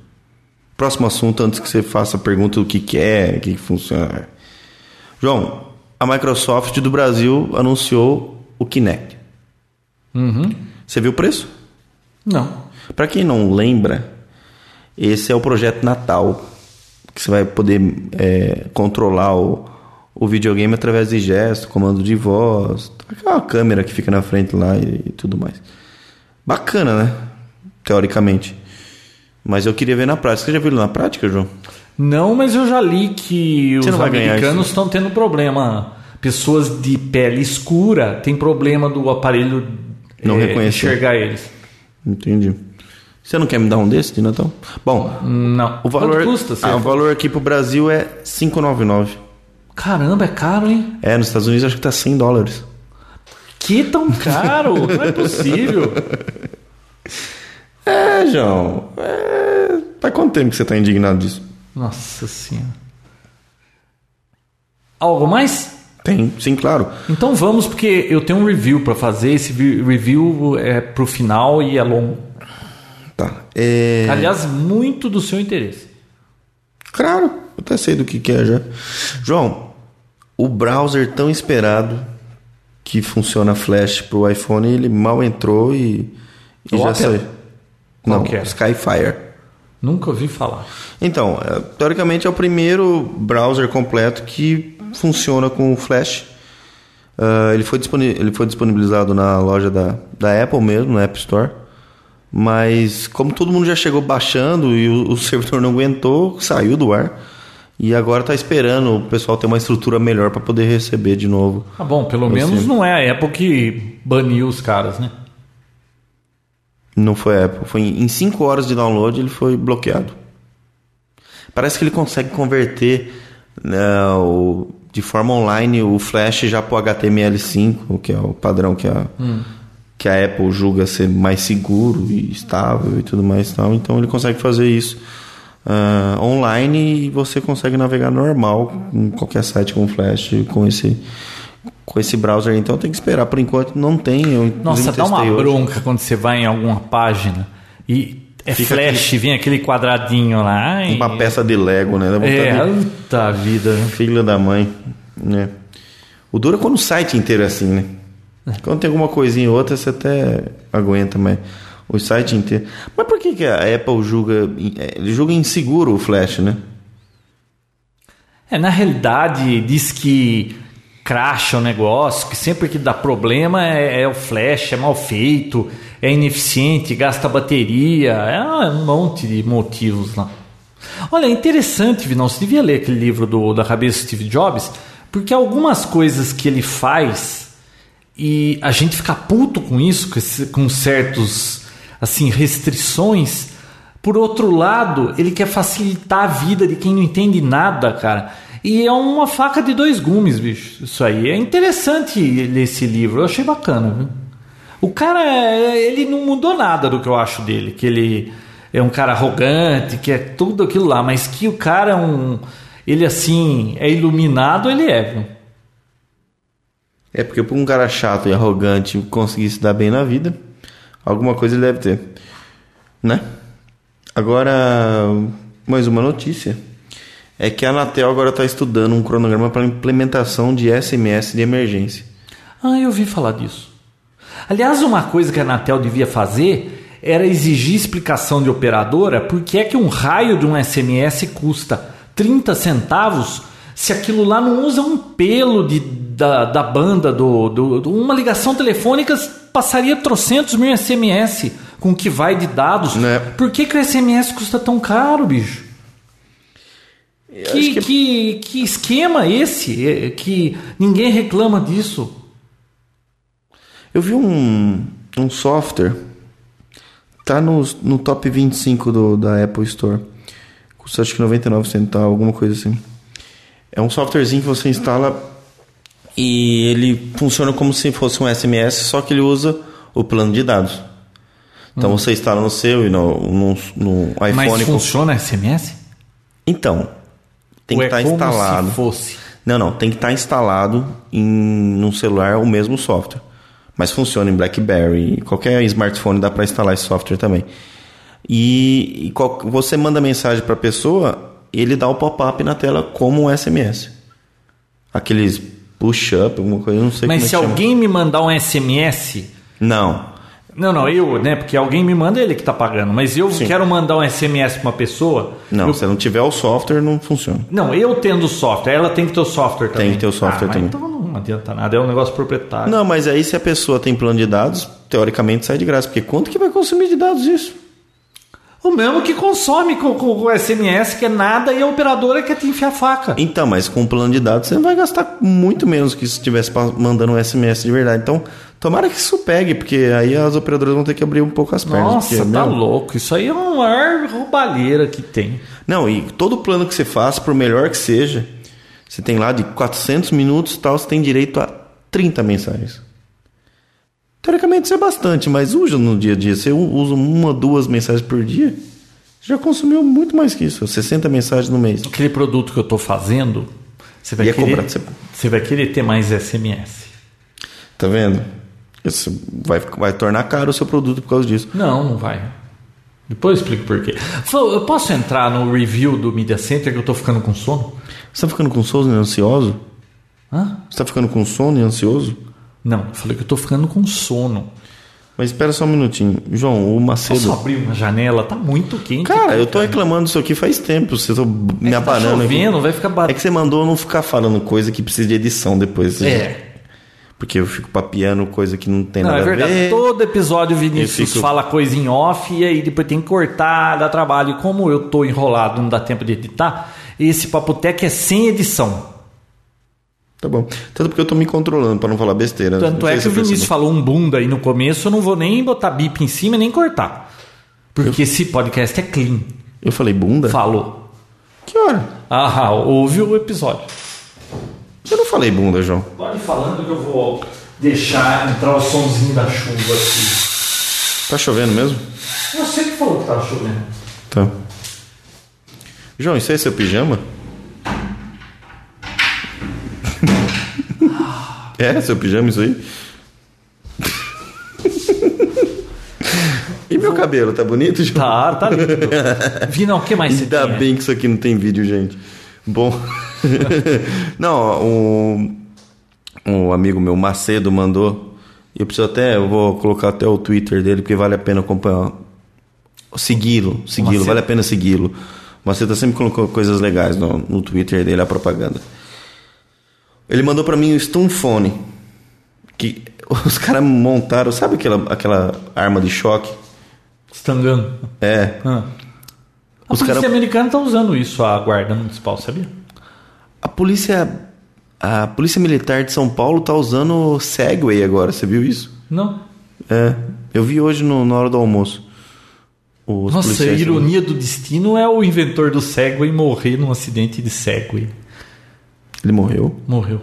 Próximo assunto, antes que você faça a pergunta do que, que é, o que, que funciona. João, a Microsoft do Brasil anunciou o Kinect. Uhum. Você viu o preço? Não. Para quem não lembra, esse é o projeto Natal, que você vai poder é, controlar o, o videogame através de gesto, comando de voz, aquela câmera que fica na frente lá e, e tudo mais. Bacana, né? Teoricamente. Mas eu queria ver na prática. Você já viu na prática, João? Não, mas eu já li que os vai ganhar americanos estão tendo problema. Pessoas de pele escura têm problema do aparelho Não eh, reconhecer. enxergar eles. Entendi. Você não quer me dar um desse de Natal? Bom, Não. o valor, Quanto custa? Ah, o valor aqui pro Brasil é 5,99. Caramba, é caro, hein? É, nos Estados Unidos acho que tá 100 dólares. Que tão caro? <laughs> Não é possível. É, João. É... Faz quanto tempo que você tá indignado disso? Nossa senhora. Algo mais? Tem, sim, claro. Então vamos, porque eu tenho um review para fazer. Esse vi- review é pro final e é longo. Tá. É... Aliás, muito do seu interesse. Claro, eu até sei do que, que é já. João, o browser tão esperado que funciona Flash pro iPhone, ele mal entrou e, e O já Opera? saiu. Não, é? Skyfire. Nunca ouvi falar. Então, é, teoricamente é o primeiro browser completo que funciona com o Flash. Uh, ele, foi ele foi disponibilizado na loja da, da Apple mesmo, na App Store. Mas como todo mundo já chegou baixando e o, o <laughs> servidor não aguentou, saiu do ar. E agora está esperando o pessoal ter uma estrutura melhor para poder receber de novo. Ah, bom, pelo menos não é a Apple que baniu os caras, né? Não foi Apple. Foi em 5 horas de download ele foi bloqueado. Parece que ele consegue converter né, o, de forma online o Flash já para o HTML5, que é o padrão que a, hum. que a Apple julga ser mais seguro e estável e tudo mais. Tal. Então ele consegue fazer isso uh, online e você consegue navegar normal em qualquer site com Flash com esse com esse browser. Então tem que esperar. Por enquanto não tem. Eu, Nossa, dá uma hoje. bronca quando você vai em alguma página e é Fica flash, aquele... vem aquele quadradinho lá. E... Uma peça de Lego, né? É, puta vida. Filha da mãe. Né? O duro é quando o site inteiro é assim, né? É. Quando tem alguma coisinha ou outra, você até aguenta, mas o site inteiro. Mas por que, que a Apple julga. Ele julga inseguro o Flash, né? É, na realidade, diz que cracha o negócio, que sempre que dá problema é, é, o flash, é mal feito, é ineficiente, gasta bateria, é um monte de motivos lá. Olha, é interessante, Vinão, você devia ler aquele livro do, da cabeça Steve Jobs, porque algumas coisas que ele faz e a gente fica puto com isso, com, esse, com certos assim restrições. Por outro lado, ele quer facilitar a vida de quem não entende nada, cara. E é uma faca de dois gumes, bicho. Isso aí é interessante ler esse livro. Eu achei bacana, viu? O cara, ele não mudou nada do que eu acho dele. Que ele é um cara arrogante, que é tudo aquilo lá. Mas que o cara é um. Ele assim, é iluminado, ele é, viu? É porque para um cara chato e arrogante conseguir se dar bem na vida, Alguma coisa ele deve ter. Né? Agora, mais uma notícia. É que a Anatel agora está estudando um cronograma para implementação de SMS de emergência. Ah, eu ouvi falar disso. Aliás, uma coisa que a Anatel devia fazer era exigir explicação de operadora por que é que um raio de um SMS custa 30 centavos se aquilo lá não usa um pelo de, da, da banda do, do, do uma ligação telefônica passaria trocentos mil SMS com o que vai de dados. Né? Por que, que o SMS custa tão caro, bicho? Que, que... que, que esquema esse é, que ninguém reclama disso? Eu vi um, um software, tá no, no top 25 do, da Apple Store, custa acho que 99 centavos, alguma coisa assim. É um softwarezinho que você instala e ele funciona como se fosse um SMS, só que ele usa o plano de dados. Então hum. você instala no seu e no, no, no iPhone. Mas funciona SMS? Então, tem Ou que estar é tá instalado. Se fosse. Não, não, tem que estar tá instalado em num celular o mesmo software. Mas funciona em BlackBerry, qualquer smartphone dá para instalar esse software também. E, e qual, você manda mensagem para a pessoa, ele dá o pop-up na tela como um SMS. Aqueles push-up, alguma coisa, não sei Mas como é se é alguém me mandar um SMS. Não. Não, não, eu, né? Porque alguém me manda ele que tá pagando. Mas eu Sim. quero mandar um SMS para uma pessoa. Não, eu... se não tiver o software, não funciona. Não, eu tendo o software, ela tem que ter o software também. Tem que ter o software ah, também. Então não adianta nada, é um negócio proprietário. Não, mas aí se a pessoa tem plano de dados, teoricamente sai de graça. Porque quanto que vai consumir de dados isso? O mesmo que consome com, com, o SMS, que é nada, e a operadora quer te enfiar faca. Então, mas com o plano de dados você vai gastar muito menos que se estivesse mandando um SMS de verdade. Então, tomara que isso pegue, porque aí as operadoras vão ter que abrir um pouco as pernas. Nossa, porque, tá louco. Isso aí é uma maior roubalheira que tem. Não, e todo plano que você faz, por melhor que seja, você tem lá de 400 minutos e tal, você tem direito a 30 mensagens. Teoricamente isso é bastante, mas usa no dia a dia. Você usa uma, duas mensagens por dia, já consumiu muito mais que isso, 60 mensagens no mês. Aquele produto que eu estou fazendo, você vai, é querer, você... você vai querer ter mais SMS. Tá vendo? Isso vai, vai tornar caro o seu produto por causa disso. Não, não vai. Depois eu explico por quê. Eu posso entrar no review do Media Center que eu estou ficando com sono? Você está ficando com sono e ansioso? Hã? Você está ficando com sono e ansioso? Não, eu falei que eu tô ficando com sono. Mas espera só um minutinho. João, o Macedo. Posso abrir uma janela? Tá muito quente. Cara, eu tô reclamando disso aqui faz tempo. Vocês estão me tá abanando aqui. chovendo, vai ficar É batendo. que você mandou eu não ficar falando coisa que precisa de edição depois. É. Porque eu fico papiando coisa que não tem Não, nada é verdade. a ver. Todo episódio o Vinícius fico- fala coisa em off e aí depois tem que cortar, dá trabalho. E como eu tô enrolado, não dá tempo de editar, esse Papotec é sem edição. Tá bom. Tanto porque eu tô me controlando pra não falar besteira. Tanto Não é que o Vinícius falou um bunda aí no começo, eu não vou nem botar bip em cima nem cortar. Porque esse podcast é clean. Eu falei bunda? Falou. Que hora? Ah, ouve o episódio. Eu não falei bunda, João. Pode ir falando que eu vou deixar entrar o somzinho da chuva aqui. Tá chovendo mesmo? Você que falou que tava chovendo. Tá. João, isso aí é seu pijama? É, seu pijama isso aí? e meu cabelo, tá bonito, João? Tá, tá lindo. Vina, o que mais você Ainda tem? bem que isso aqui não tem vídeo, gente. Bom. <laughs> não, o, um amigo meu, Macedo, mandou. Eu preciso até, eu vou colocar até o Twitter dele, porque vale a pena acompanhar. Segui-lo, segui-lo, vale a pena segui-lo. Macedo tá sempre colocando coisas legais no, no Twitter dele, a propaganda. Ele mandou pra mim o Stunfone. Que <laughs> os caras montaram, sabe aquela, aquela arma de choque? Stangano. É. Ah. A Os polícia cara- americana tá usando isso, a guarda municipal, sabia? A polícia. A polícia militar de São Paulo tá usando Segway agora, você viu isso? Não. É. Eu vi hoje no- na hora do almoço. Os Nossa, a ironia do destino é o inventor do Segway morrer num acidente de Segway. Ele morreu? Morreu.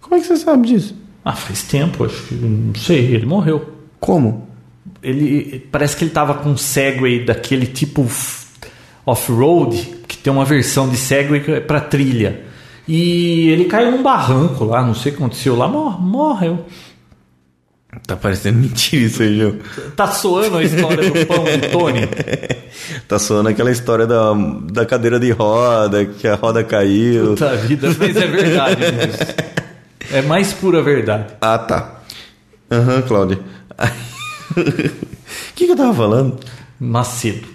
Como é que você sabe disso? Ah, faz tempo, acho que. Não sei, ele morreu. Como? Ele parece que ele tava com um Segway daquele tipo off-road, que tem uma versão de Segway é para trilha. E ele caiu num barranco lá, não sei o que aconteceu lá, mor- morreu. Tá parecendo <laughs> mentira isso aí, João. Tá soando a história do pão de Tony? <laughs> Tá soando aquela história da, da cadeira de roda, que a roda caiu. Puta vida, mas é verdade isso. É mais pura verdade. Ah, tá. Aham, Cláudia. O <laughs> que, que eu tava falando? Macedo.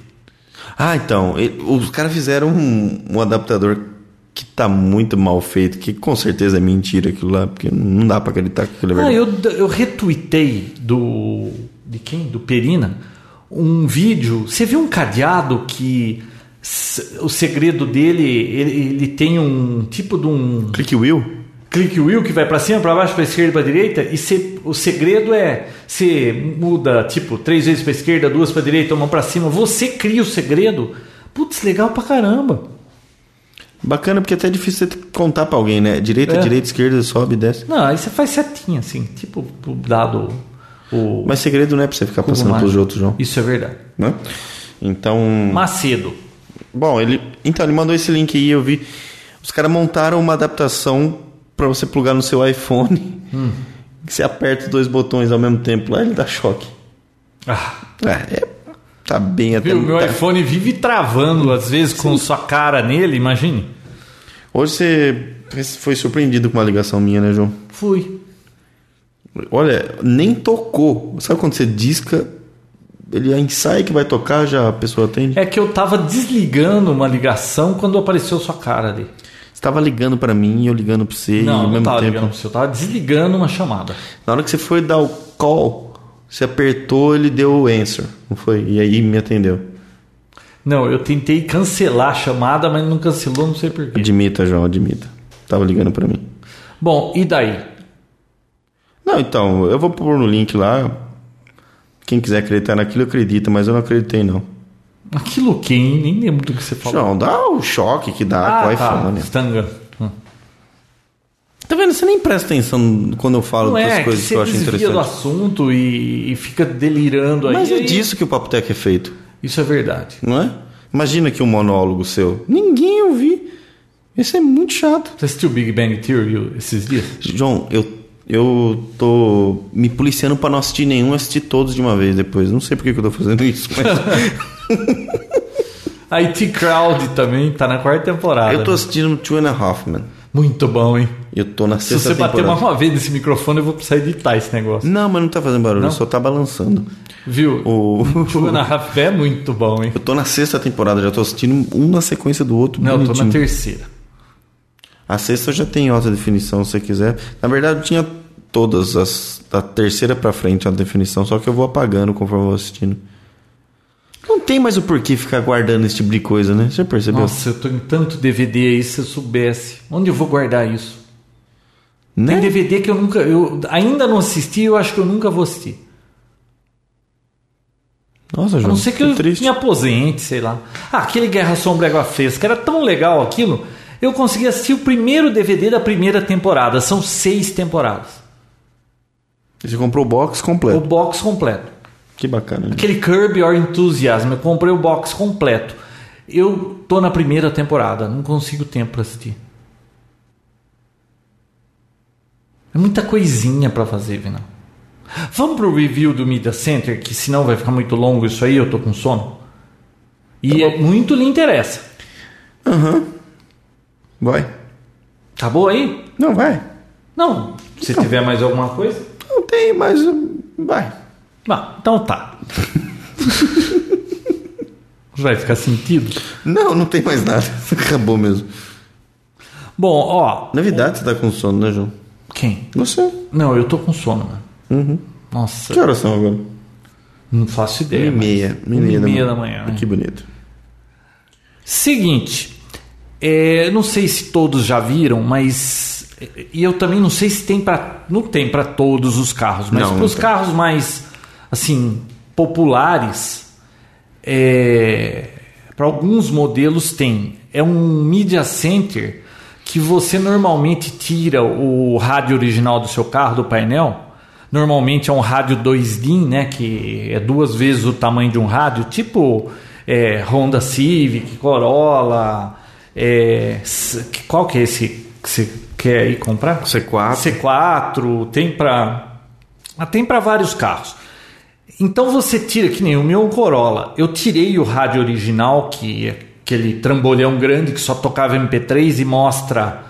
Ah, então. os caras fizeram um, um adaptador que tá muito mal feito, que com certeza é mentira aquilo lá, porque não dá pra acreditar que aquilo é Ah, verdade. eu, eu retuitei do. De quem? Do Perina. Um vídeo. Você viu um cadeado que. O segredo dele, ele, ele tem um tipo de um Click Wheel? click wheel que vai pra cima, pra baixo, pra esquerda, pra direita. E cê- o segredo é você muda tipo três vezes pra esquerda, duas pra direita, uma pra cima. Você cria o segredo. Putz, legal pra caramba. Bacana, porque até é difícil você contar pra alguém, né? Direita, É. direita, esquerda, sobe, desce. Não, aí você faz setinha assim, tipo dado. O Mas segredo não é pra você ficar passando pros outros, João. Isso é verdade. Né? Então. Macedo. Bom, ele. Então, ele mandou esse link aí, eu vi. Os caras montaram uma adaptação pra você plugar no seu iPhone. <laughs> Que você aperta os dois botões ao mesmo tempo lá, ele dá choque. Ah, É, é- tá bem até. Meu tá- iPhone vive travando, às vezes, com sua cara nele, imagine. Hoje você foi surpreendido com uma ligação minha, né, João? Fui. Olha, nem tocou. Sabe quando você disca, ele ensaia que vai tocar, já a pessoa atende? É que eu tava desligando uma ligação quando apareceu sua cara ali. Você tava ligando pra mim e eu ligando pra você e Não, ao não mesmo tava tempo. ligando pra você, eu tava desligando uma chamada. Na hora que você foi dar o call, você apertou, ele deu o answer, não foi? E aí me atendeu. Não, eu tentei cancelar a chamada, mas não cancelou, não sei porquê. Admita, João, admita. Tava ligando pra mim. Bom, e daí? Não, então, eu vou pôr no link lá. Quem quiser acreditar naquilo, acredita, mas eu não acreditei, não. Aquilo quem? Nem lembro do que você falou. João, dá o choque que dá com o iPhone. Stanga. Hum. Tá vendo? Você nem presta atenção quando eu falo Não das é, que coisas que, você eu acho desvia do interessante. assunto e, e fica delirando aí. Mas é disso que o Papo Tech é feito, Isso é verdade. não é? Imagina aqui um monólogo seu. Ninguém ouvi. Isso é muito chato. Você assistiu Big Bang Theory esses dias? João, eu, eu tô me policiando pra não assistir nenhum, assistir todos de uma vez depois. Não sei por que que eu tô fazendo isso, mas <laughs> IT Crowd também tá na quarta temporada. eu tô assistindo Two and a Half Men. Muito bom, hein? Eu tô na Se sexta você bater temporada. mais uma vez nesse microfone, eu vou precisar editar esse negócio. Não, mas não tá fazendo barulho, Não? só tá balançando. Viu? O... Two and a Half é muito bom, hein? Eu tô na sexta temporada, já tô assistindo um na sequência do outro. Não, eu tô na bonitinho. terceira. A sexta já tem alta definição, se você quiser. Na verdade, tinha todas as da terceira pra frente alta definição, só que eu vou apagando conforme eu vou assistindo. Não tem mais o porquê ficar guardando esse tipo de coisa, né? Você percebeu? Nossa, eu tô em tanto DVD aí, se eu soubesse. Onde eu vou guardar isso? né? Tem DVD que eu nunca. Eu ainda não assisti eu acho que eu nunca vou assistir. Nossa, A João. não ser que eu triste. me aposente, sei lá. Ah, aquele Guerra Sombra Água Fresca, era tão legal aquilo. Eu consegui assistir o primeiro DVD da primeira temporada. São seis temporadas. Você comprou o box O completo. box completo. Que bacana. né? Aquele Curb Your Enthusiasm, eu comprei o box completo. Eu tô na primeira temporada, não consigo tempo pra assistir. É muita coisinha pra fazer, Vinão. Vamos pro review do Media Center, que senão vai ficar muito longo isso aí, eu tô com sono. E é- muito lhe interessa. Vai. Acabou aí? Não, vai. Não. Se tiver mais alguma coisa. Não tem, mas uh, vai. Não, então tá. <laughs> Vai ficar sentido? Não, não tem mais nada. Acabou mesmo. Bom, ó. Novidade, você tá com sono, né, João? Quem? Você. Não, eu tô com sono, mano. Uhum. Nossa, Que horas são agora? não faço Uma ideia. e mas- meia. Uma e Uma meia, e meia da manhã. né? Que bonito. Seguinte, é, não sei se todos já viram, mas e eu também não sei se tem para não tem para todos os carros, mas para os carros mais assim populares, é, para alguns modelos tem. É um media center que você normalmente tira o rádio original do seu carro do painel. Normalmente é um rádio 2 DIN, né, que é duas vezes o tamanho de um rádio, tipo é, Honda Civic, Corolla, é, qual que é esse que você quer ir comprar? C4. C4, tem para tem para vários carros. Então você tira que nem o meu Corolla. Eu tirei o rádio original que é aquele trambolhão grande que só tocava MP3 e mostra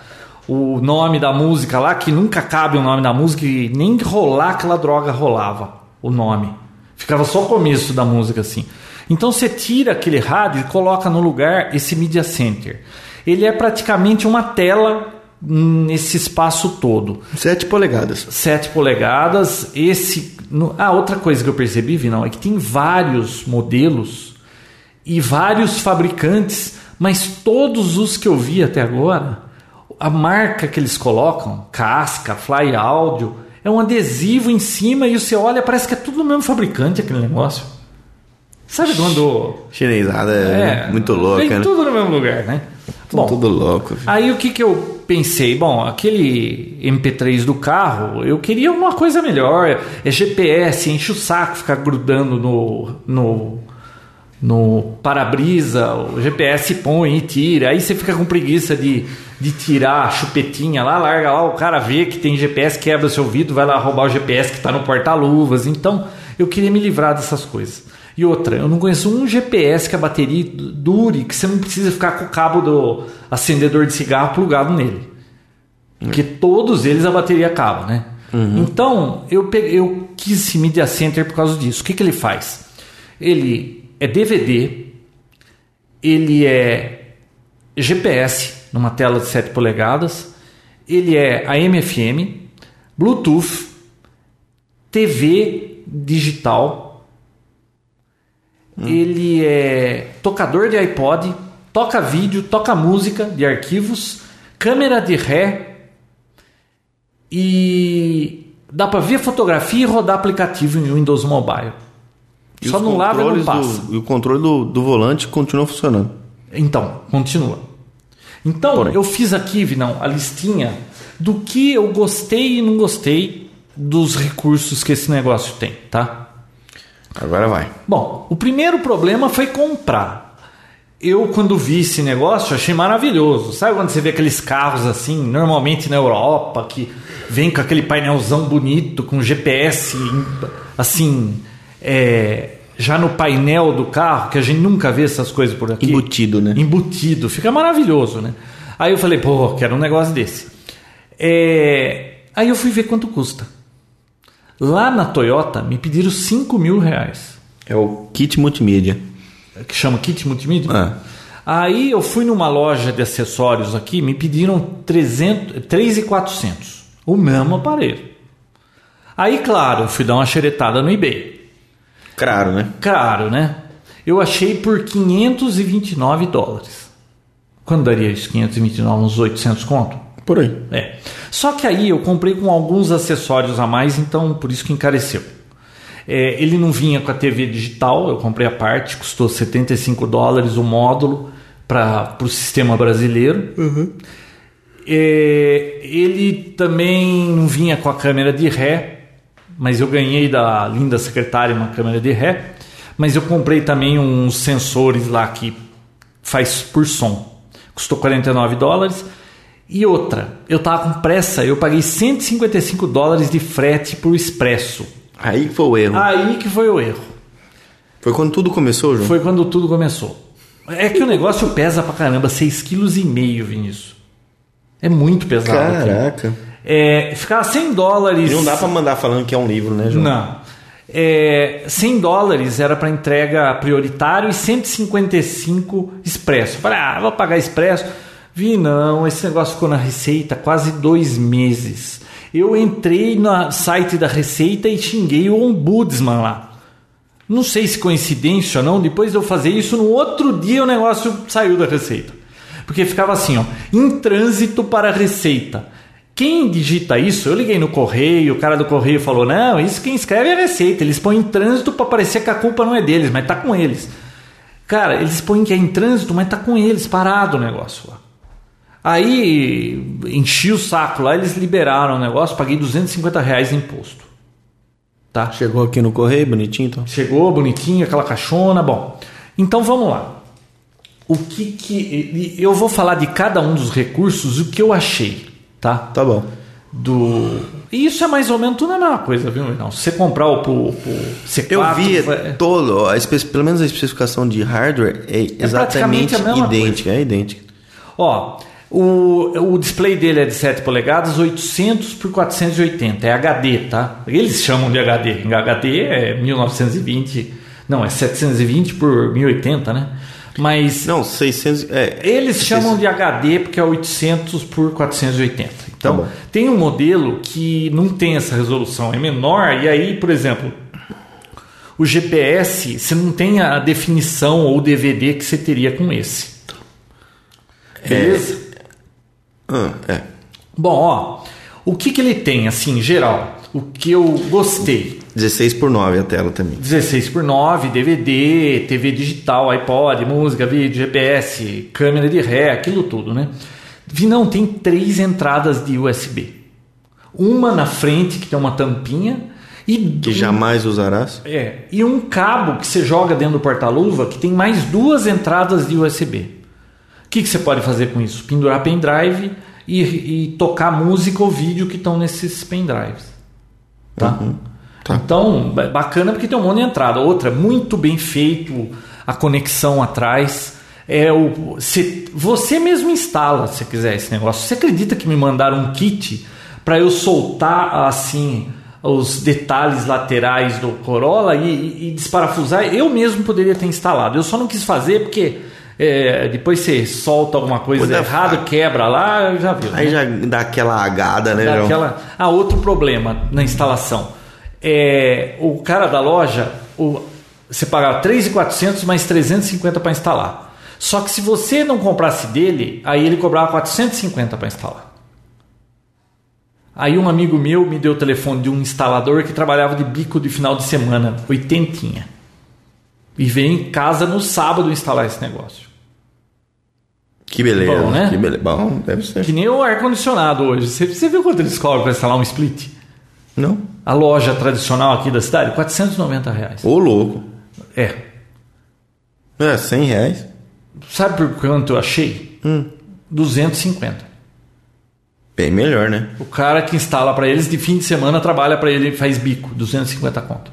o nome da música lá que nunca cabe o nome da música e nem rolar aquela droga rolava o nome. Ficava só o começo da música assim. Então você tira aquele rádio e coloca no lugar esse media center. Ele é praticamente uma tela nesse espaço todo. 7 polegadas. 7 polegadas. Esse. no- ah, outra coisa que eu percebi, Vinão, é que tem vários modelos e vários fabricantes, mas todos os que eu vi até agora, a marca que eles colocam, casca, fly áudio, é um adesivo em cima e você olha, parece que é tudo do mesmo fabricante aquele negócio. Sabe quando. Chinesada é, muito louca, né? tudo no mesmo lugar, né? Tão tudo louco. Aí o que, que eu pensei? Bom, aquele MP3 do carro, eu queria uma coisa melhor. É GPS, enche o saco ficar grudando no, no, no para-brisa, o GPS põe e tira. Aí você fica com preguiça de, de tirar a chupetinha lá, larga lá, o cara vê que tem GPS, quebra seu vidro, vai lá roubar o GPS que está no porta-luvas. Então eu queria me livrar dessas coisas. E outra, eu não conheço um GPS que a bateria dure, que você não precisa ficar com o cabo do acendedor de cigarro plugado nele. Porque todos eles a bateria acaba, né? Então, eu, peguei, eu quis esse Media Center por causa disso. O que, que ele faz? Ele é DVD, ele é GPS numa tela de 7 polegadas, ele é AM/FM, Bluetooth, TV digital, ele é tocador de iPod, toca vídeo, toca música de arquivos, câmera de ré e dá para ver fotografia e rodar aplicativo em Windows Mobile. E Só não lava e não passa. do- e o controle do, do volante continua funcionando. Então, continua. Então, Porém. eu fiz aqui, Vinão, a listinha do que eu gostei e não gostei dos recursos que esse negócio tem, tá? Agora vai. Bom, o primeiro problema foi comprar. Eu, quando vi esse negócio, achei maravilhoso. Sabe quando você vê aqueles carros assim, normalmente na Europa, que vem com aquele painelzão bonito, com GPS, assim, é, já no painel do carro, que a gente nunca vê essas coisas por aqui. Embutido, né? Embutido. Fica maravilhoso, né? Aí eu falei, pô, quero um negócio desse. É, Aí eu fui ver quanto custa. Lá na Toyota me pediram 5 mil reais. É o kit multimídia. Que chama kit multimídia? Ah. Aí eu fui numa loja de acessórios aqui, me pediram 300, 3,400. O mesmo aparelho. Aí, claro, eu fui dar uma xeretada no eBay. Claro, né? Caro, né? Eu achei por 529 dólares. Quando daria isso? 529, uns 800 conto? Por aí. É. Só que aí eu comprei com alguns acessórios a mais, então por isso que encareceu. É, ele não vinha com a TV digital, eu comprei a parte, custou 75 dólares o módulo para o sistema brasileiro. É, ele também não vinha com a câmera de ré, mas eu ganhei da linda secretária uma câmera de ré. Mas eu comprei também uns sensores lá que faz por som. Custou 49 dólares. E outra, eu tava com pressa, eu paguei 155 dólares de frete pro expresso. Aí que foi o erro. Aí que foi o erro. Foi quando tudo começou, João? Foi quando tudo começou. É que o negócio pesa pra caramba, 6,5 kg, Vinícius. É muito pesado. Caraca. É, ficava 100 dólares. E não dá pra mandar falando que é um livro, né, João? Não. É, 100 dólares era para entrega prioritário e 155 expresso. Falei, ah, vou pagar expresso. Vi, não, esse negócio ficou na Receita quase dois meses. Eu entrei no site da Receita e xinguei o ombudsman lá. Não sei se coincidência ou não, depois de eu fazer isso, no outro dia o negócio saiu da Receita. Porque ficava assim, ó, em trânsito para a Receita. Quem digita isso, eu liguei no correio, o cara do correio falou: não, isso quem escreve é a Receita. Eles põem em trânsito para parecer que a culpa não é deles, mas tá com eles. Cara, eles põem que é em trânsito, mas tá com eles, parado o negócio lá. Aí enchi o saco lá, eles liberaram o negócio, paguei 250 reais de imposto. Tá? Chegou aqui no correio, bonitinho, então? Chegou bonitinho, aquela caixona. Bom, então vamos lá. O que que. Eu vou falar de cada um dos recursos, o que eu achei, tá? Tá bom. Do. E isso é mais ou menos tudo a mesma coisa, viu, não? Se você comprar o pro, pro C4. Eu vi vai- todo, a espe- pelo menos a especificação de hardware é praticamente exatamente idêntica, é idêntica. Ó, o, o display dele é de 7 polegadas, 800 por 480. É HD, tá? Eles chamam de HD. HD é 1920. Não, é 720 por 1080, né? Mas Não, 600, é, eles chamam de HD porque é 800 por 480. Então, Tá tem um modelo que não tem essa resolução, é menor. E aí, por exemplo, o GPS, você não tem a definição ou DVD que você teria com esse. Beleza? Ah, é. Bom, ó, o que, que ele tem, assim, em geral? O que eu gostei? 16 por 9 a tela também. 16 por 9, DVD, TV digital, iPod, música, vídeo, GPS, câmera de ré, aquilo tudo, né? Vi, não, tem três entradas de USB. Uma na frente, que tem uma tampinha, e, Que jamais usarás. é, e um cabo que você joga dentro do porta-luva que tem mais duas entradas de USB. O que, que você pode fazer com isso? Pendurar pendrive e, e tocar música ou vídeo que estão nesses pendrives. Tá? Tá. Então, ba- bacana porque tem um monte de entrada. Outra, muito bem feito a conexão atrás. É o, se- você mesmo instala, se quiser, esse negócio. Você acredita que me mandaram um kit para eu soltar assim os detalhes laterais do Corolla e, e- e desparafusar? Eu mesmo poderia ter instalado. Eu só não quis fazer porque é, depois você solta alguma coisa é, errada, quebra lá, já viu. Aí né? já dá aquela agada, né, João? Daquela... Ah, outro problema na instalação. É, o cara da loja, o, você pagava 3.400 mais 350 para instalar. Só que se você não comprasse dele, aí ele cobrava 450 para instalar. Aí um amigo meu me deu o telefone de um instalador que trabalhava de bico de final de semana, oitentinha. E veio em casa no sábado instalar esse negócio. Que beleza. Bom, né? Que beleza. Bom, deve ser. Que nem o ar-condicionado hoje. Você, você viu quanto eles cobram para instalar um split? Não? A loja tradicional aqui da cidade, 490 reais. Ô, louco. É. É, 100 reais. Sabe por quanto eu achei? 250. Bem melhor, né? O cara que instala para eles de fim de semana trabalha para ele e faz bico, 250 conto.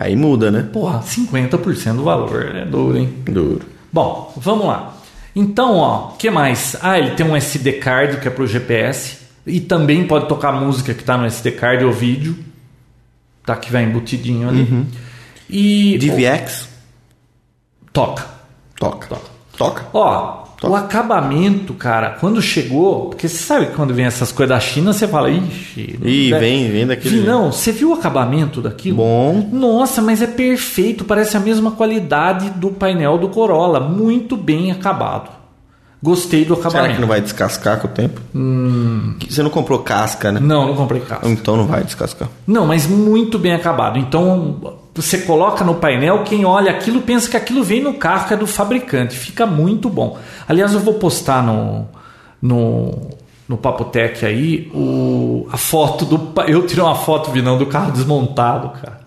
Aí muda, né? Porra, 50% do valor, é duro, hein? Duro. Bom, vamos lá. Então, ó, que mais? Ah, ele tem um SD card que é pro GPS e também pode tocar música que tá no SD card ou vídeo, tá que vai embutidinho ali. Uhum. E DVX? toca. Toca. Toca. Toca. Ó, o acabamento, cara, quando chegou, porque você sabe que quando vem essas coisas da China, você fala, ixi. Ih, né? vem, vem daquele. Não, você viu o acabamento daquilo? Bom. Nossa, mas é perfeito, parece a mesma qualidade do painel do Corolla, muito bem acabado. Gostei do Será acabamento. que não vai descascar com o tempo? Que Você não comprou casca, né? Não, não comprei casca. Então não vai descascar. Não, mas muito bem acabado. Então você coloca no painel, quem olha aquilo pensa que aquilo vem no carro que é do fabricante. Fica muito bom. Aliás, eu vou postar no no, no Papotec aí o, a foto do. Eu tirei uma foto, Vinão, do carro desmontado, cara.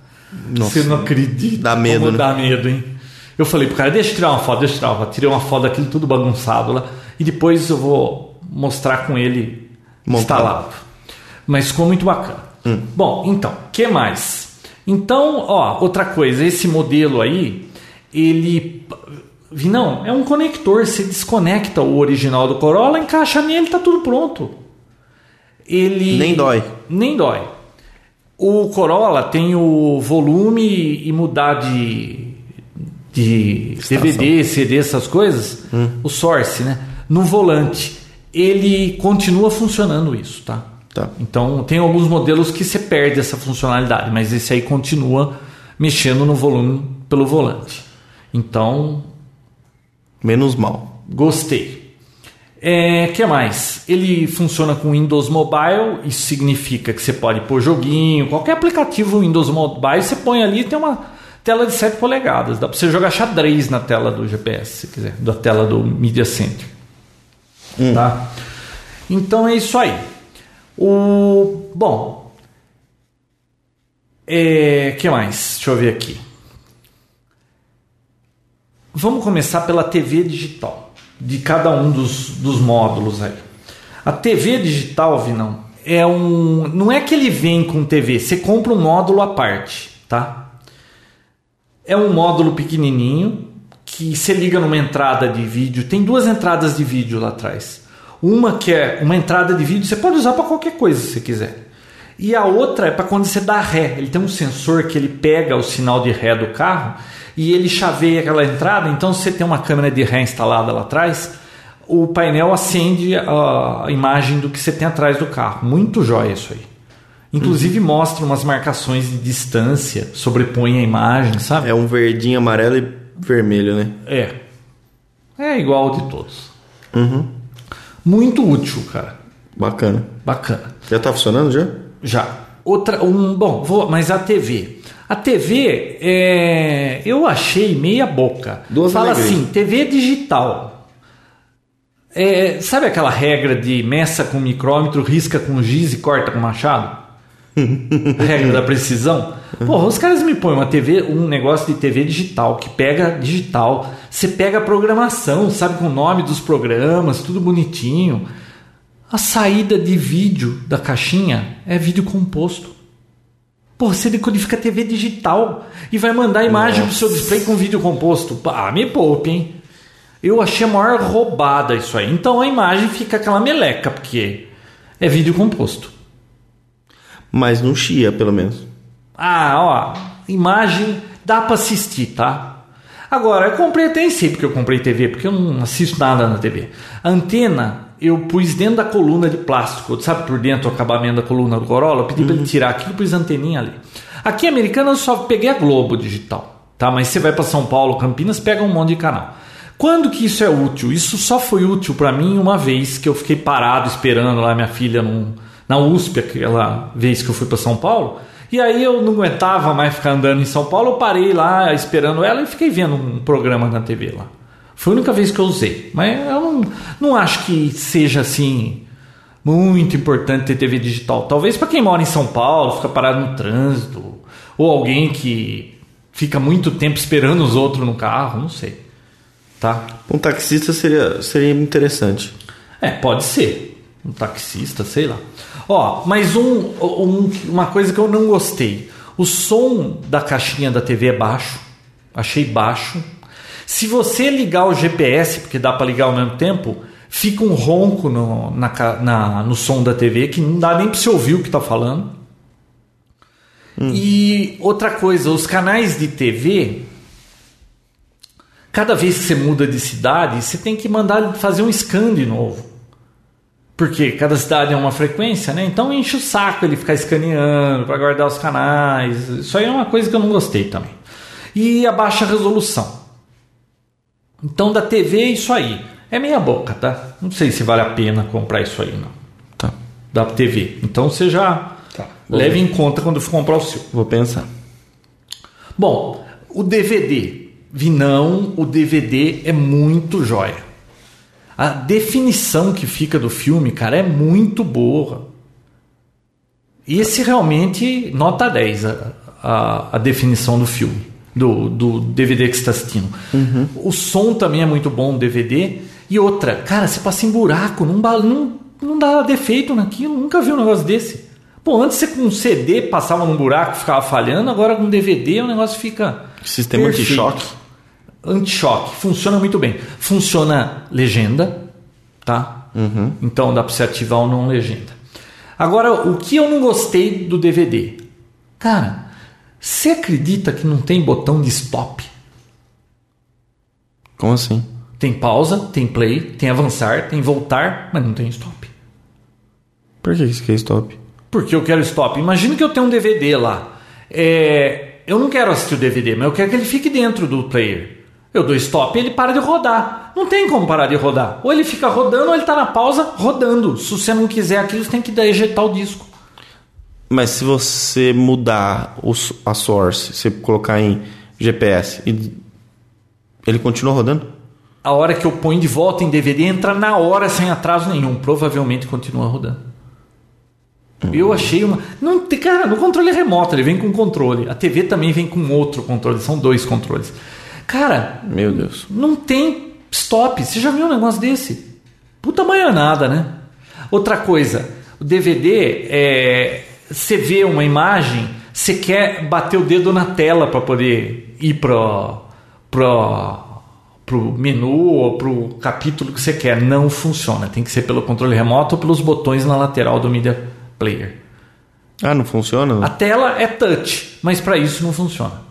Nossa. Você não acredita. Dá medo, como né? Dá medo, hein? Eu falei pro cara, deixa eu tirar uma foto, deixa eu tirar uma foto. Tirei uma foto daquilo tudo bagunçado lá. E depois eu vou mostrar com ele Montado. instalado. Mas ficou muito bacana. Bom, então, que mais? Então, ó, outra coisa, esse modelo aí, ele. Não, é um conector, você desconecta o original do Corolla, encaixa nele, tá tudo pronto. Ele. Nem dói. Nem dói. O Corolla tem o volume e mudar de, de Estação. DVD, CD, essas coisas, o Source, né? No volante. Ele continua funcionando isso, tá? Tá. Então tem alguns modelos que você perde essa funcionalidade, mas esse aí continua mexendo no volume pelo volante. Então, Menos mal. Gostei. É, que mais? Ele funciona com Windows Mobile, isso significa que você pode pôr joguinho, qualquer aplicativo Windows Mobile, você põe ali e tem uma tela de 7 polegadas. Dá para você jogar xadrez na tela do GPS, se quiser, da tela do Media Center. Tá? Então é isso aí. O bom, é, que mais? Deixa eu ver aqui. Vamos começar pela TV digital, de cada um dos, dos módulos aí. A TV digital, Vinão, é um. Não é que ele vem com TV, você compra um módulo à parte, tá? É um módulo pequenininho que você liga numa entrada de vídeo. Tem duas entradas de vídeo lá atrás. Uma que é uma entrada de vídeo, você pode usar para qualquer coisa se você quiser. E a outra é para quando você dá ré. Ele tem um sensor que ele pega o sinal de ré do carro e ele chaveia aquela entrada. Então, se você tem uma câmera de ré instalada lá atrás, o painel acende a imagem do que você tem atrás do carro. Muito jóia isso aí. Inclusive mostra umas marcações de distância, sobrepõe a imagem, sabe? É um verdinho, amarelo e vermelho, né? É. É igual de todos. Uhum. Muito útil, cara. Bacana. Bacana. Já tá funcionando já? Já. Outra, um, bom, vou, mas a TV. A TV, é, eu achei meia boca. Duas Fala alegrias. assim, TV digital. É, sabe aquela regra de meça com micrômetro, risca com giz e corta com machado? <laughs> regra da precisão? Porra, os caras me põem uma TV, um negócio de TV digital que pega digital. Você pega a programação, sabe com o nome dos programas, tudo bonitinho. A saída de vídeo da caixinha é vídeo composto. Pô, você decodifica TV digital e vai mandar a imagem pro seu display com vídeo composto. Ah, me poupe, hein? Eu achei a maior roubada isso aí. Então a imagem fica aquela meleca, porque é vídeo composto. Mas não chia, pelo menos. Ah, ó, imagem dá pra assistir, tá? Agora, eu comprei até sei porque eu comprei TV, porque eu não assisto nada na TV. A antena eu pus dentro da coluna de plástico, sabe por dentro o acabamento da coluna do Corolla, eu pedi pra ele tirar aquilo, pus a anteninha ali. Aqui em Americana eu só peguei a Globo digital, tá? Mas você vai para São Paulo, Campinas, pega um monte de canal. Quando que isso é útil? Isso só foi útil para mim uma vez que eu fiquei parado esperando lá minha filha num, na USP, aquela vez que eu fui para São Paulo. E aí eu não aguentava mais ficar andando em São Paulo, eu parei lá esperando ela e fiquei vendo um programa na TV lá. Foi a única vez que eu usei. Mas eu não, não acho que seja assim muito importante ter TV digital. Talvez para quem mora em São Paulo, fica parado no trânsito, ou alguém que fica muito tempo esperando os outros no carro, não sei. Tá? Um taxista seria, seria interessante. É, pode ser. Um taxista, sei lá. Ó, mas um, um- uma coisa que eu não gostei. O som da caixinha da TV é baixo. Achei baixo. Se você ligar o GPS, porque dá para ligar ao mesmo tempo, fica um ronco no, na, na, no som da TV que não dá nem para você ouvir o que está falando. Hum. E outra coisa, os canais de TV, cada vez que você muda de cidade, você tem que mandar fazer um scan de novo. Porque cada cidade é uma frequência, né? Então enche o saco ele ficar escaneando para guardar os canais. Isso aí é uma coisa que eu não gostei também. E a baixa resolução. Então da TV é isso aí. É meia boca, tá? Não sei se vale a pena comprar isso aí, não. Tá. Da TV. Então você já tá. leve em conta quando for comprar o seu. Vou pensar. Bom, o DVD. Vinão, o DVD é muito jóia. A definição que fica do filme, cara, é muito boa. E esse realmente, nota 10, a, a, a definição do filme do, do DVD que você está assistindo. Uhum. O som também é muito bom, o DVD. E outra, cara, você passa em buraco, não, não, não dá defeito naquilo, nunca vi um negócio desse. Pô, antes você com um CD passava num buraco, ficava falhando, agora com DVD o negócio fica. Sistema anti-choque. Anti-choque, funciona muito bem. Funciona legenda, tá? Uhum. Então dá para você ativar ou não legenda. Agora, o que eu não gostei do DVD? Cara, você acredita que não tem botão de stop? Como assim? Tem pausa, tem play, tem avançar, tem voltar, mas não tem stop. Por que isso quer stop? Porque eu quero stop. Imagina que eu tenho um DVD lá. É... Eu não quero assistir o DVD, mas eu quero que ele fique dentro do player. Eu dou stop e ele para de rodar. Não tem como parar de rodar. Ou ele fica rodando ou ele está na pausa rodando. Se você não quiser aquilo, você tem que ejetar o disco. Mas se você mudar o, a source, você colocar em GPS, ele continua rodando? A hora que eu ponho de volta em DVD entra na hora sem atraso nenhum. Provavelmente continua rodando. Uhum. Eu achei uma. Não, cara, no controle remoto, ele vem com controle. A TV também vem com outro controle, são dois controles. Cara, meu Deus. Não tem stop. Você já viu um negócio desse? Puta baianada, né? Outra coisa, o DVD é você vê uma imagem, você quer bater o dedo na tela para poder ir pro, pro, pro menu ou pro capítulo que você quer. Não funciona. Tem que ser pelo controle remoto ou pelos botões na lateral do Media Player. Ah, não funciona? A tela é touch, mas para isso não funciona.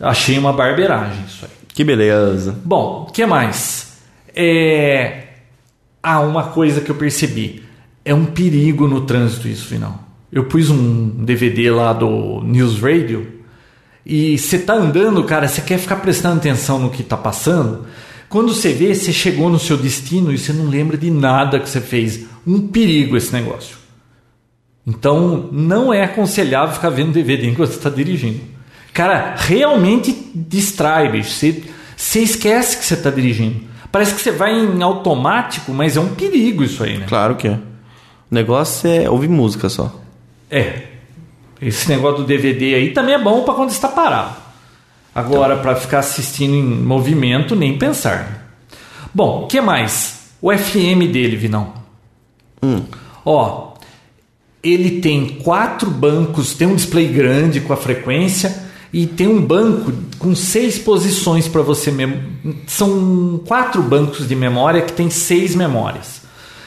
Achei uma barbeiragem isso aí. Que beleza. Bom, o que mais? É... Ah, uma coisa que eu percebi. É um perigo no trânsito isso, final. Eu pus um DVD lá do News Radio e você tá andando, cara, você quer ficar prestando atenção no que tá passando. Quando você vê, você chegou no seu destino e você não lembra de nada que você fez. Um perigo esse negócio. Então, não é aconselhável ficar vendo DVD enquanto você está dirigindo. Cara, realmente distrai, bicho. Você, você esquece que você está dirigindo. Parece que você vai em automático, mas é um perigo isso aí, né? Claro que é. O negócio é ouvir música só. É. Esse negócio do DVD aí também é bom para quando está parado. Agora, para ficar assistindo em movimento, nem pensar. Bom, o que mais? O FM dele, Vinão. Hum. Ó, ele tem quatro bancos, tem um display grande com a frequência e tem um banco com seis posições para você. São quatro bancos de memória que tem seis memórias.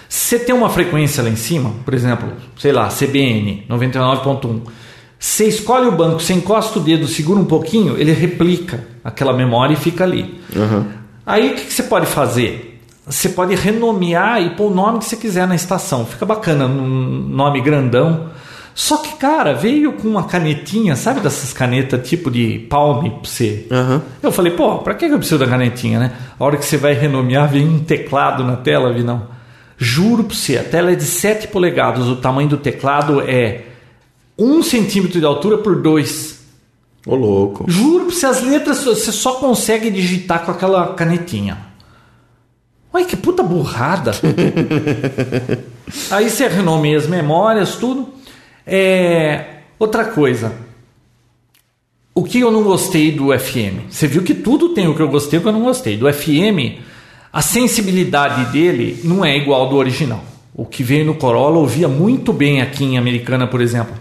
Você tem uma frequência lá em cima, por exemplo, sei lá, CBN 99.1. Você escolhe o banco, você encosta o dedo, segura um pouquinho, ele replica aquela memória e fica ali. Uhum. Aí o que, você pode fazer? Você pode renomear e pôr o nome que você quiser na estação. Fica bacana, um nome grandão. Só que, cara, veio com uma canetinha, sabe dessas canetas tipo de palme pra você? Uhum. Eu falei, pô, pra que eu preciso da canetinha, né? A hora que você vai renomear, vem um teclado na tela, vi não. Juro para você, a tela é de 7 polegadas, o tamanho do teclado é 1 centímetro de altura por 2. Ô louco. Juro para você, as letras você só consegue digitar com aquela canetinha. Olha que puta burrada. <laughs> Aí você renomeia as memórias, tudo. É... Outra coisa. O que eu não gostei do FM? Você viu que tudo tem o que eu gostei e o que eu não gostei. Do FM, a sensibilidade dele não é igual do original. O que veio no Corolla ouvia muito bem aqui em Americana, por exemplo.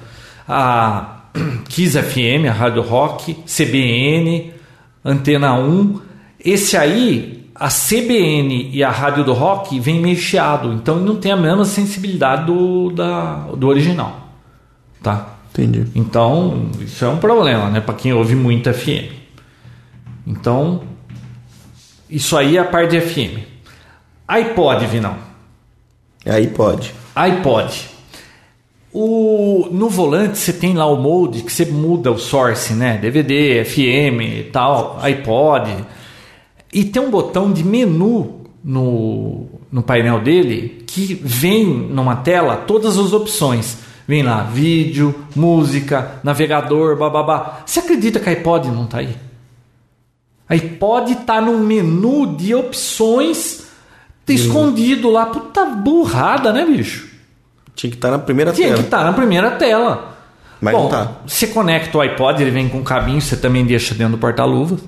A <clears throat> Kiss FM, a Rádio Rock, CBN, Antena 1. Esse aí, a CBN e a Rádio do Rock vem meio chiado, então não tem a mesma sensibilidade do, da, do original. Tá? Entendi. Então, isso é um problema, né? Para quem ouve muito FM. Então, isso aí é a parte de FM. iPod, Vinão. Aí pode. iPod. O, no volante você tem lá o mode que você muda o source, né? DVD, FM e tal, iPod. E tem um botão de menu no, no painel dele que vem numa tela todas as opções. Vem lá, vídeo, música, navegador, bababá. Você acredita que a iPod não tá aí? A iPod tá no menu de opções escondido lá. Puta burrada, né, bicho? Tinha que estar na primeira Tinha tela. que estar na primeira tela. Mas Bom, não tá. Você conecta o iPod, ele vem com um cabinho, você também deixa dentro do porta-luvas.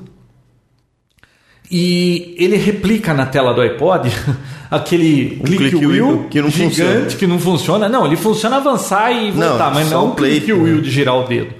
E ele replica na tela do iPod <laughs> aquele Um click, click wheel wheel que não gigante funciona. que não funciona. Não, ele funciona avançar e Não, voltar, mas só não o o click play, wheel de girar o dedo.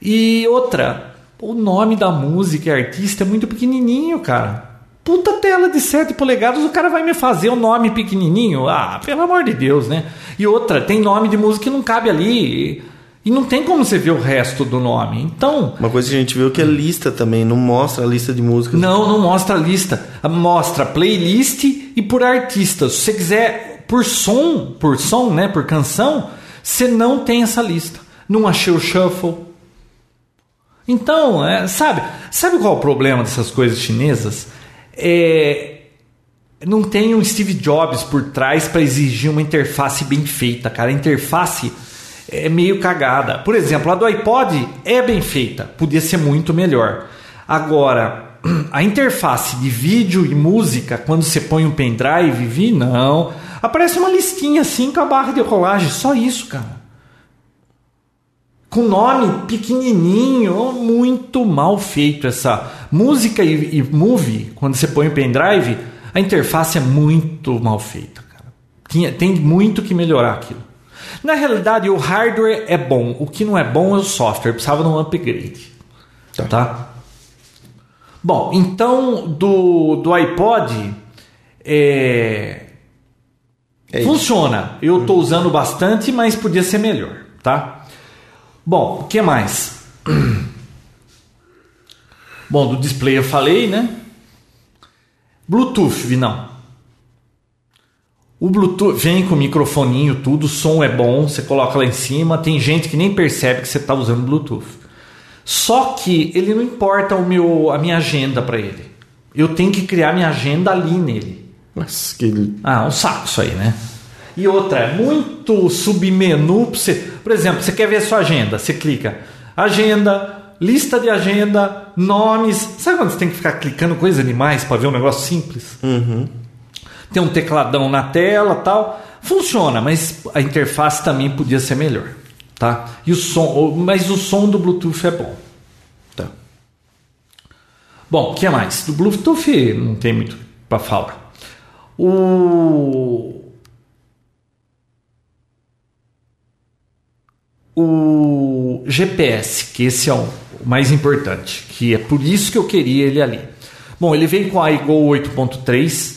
E outra, o nome da música e artista é muito pequenininho, cara. Puta tela de 7 polegadas, o cara vai me fazer um nome pequenininho? Ah, pelo amor de Deus, né? E outra, tem nome de música que não cabe ali. E não tem como você ver o resto do nome. Então, Uma coisa que a gente viu que é lista também, não mostra a lista de músicas. não, não mostra a lista. Mostra playlist e por artista. Se você quiser por som, por som, né, por canção, você não tem essa lista. Não achei o shuffle. Então, é, sabe, sabe qual é o problema dessas coisas chinesas? É, não tem um Steve Jobs por trás para exigir uma interface bem feita, cara. A interface é meio cagada. Por exemplo, a do iPod é bem feita, podia ser muito melhor. Agora, <clears throat> a interface de vídeo e música, quando você põe um pendrive, vi, não. Aparece uma listinha assim com a barra de rolagem, só isso, cara. Com nome pequenininho, muito mal feito essa música e, e movie, quando você põe o pendrive, a interface é muito mal feita, cara. Tem muito que melhorar aquilo. Na realidade, o hardware é bom, o que não é bom é o software, precisava de um upgrade. Tá. Tá? Bom, então do, do iPod é, É funciona. Eu estou usando bastante, mas podia ser melhor, tá? Bom, o que mais? Bom, do display eu falei, né? Bluetooth, Vinão. O Bluetooth vem com microfoninho, tudo, o som é bom, você coloca lá em cima, tem gente que nem percebe que você está usando Bluetooth. Só que ele não importa o meu, a minha agenda para ele. Eu tenho que criar minha agenda ali nele. Mas que Ah, um saco isso aí, né? E outra, é muito submenu pra você. Por exemplo, você quer ver a sua agenda, você clica agenda, lista de agenda, nomes. Sabe quando você tem que ficar clicando coisas animais para ver um negócio simples? Tem um tecladão na tela tal. Funciona, mas a interface também podia ser melhor. Tá? E o som, mas o som do Bluetooth é bom. tá. Bom, o que mais? Do Bluetooth não tem muito para falar. O o GPS, que esse é o mais importante, que é por isso que eu queria ele ali. Bom, ele vem com a iGo 8.3,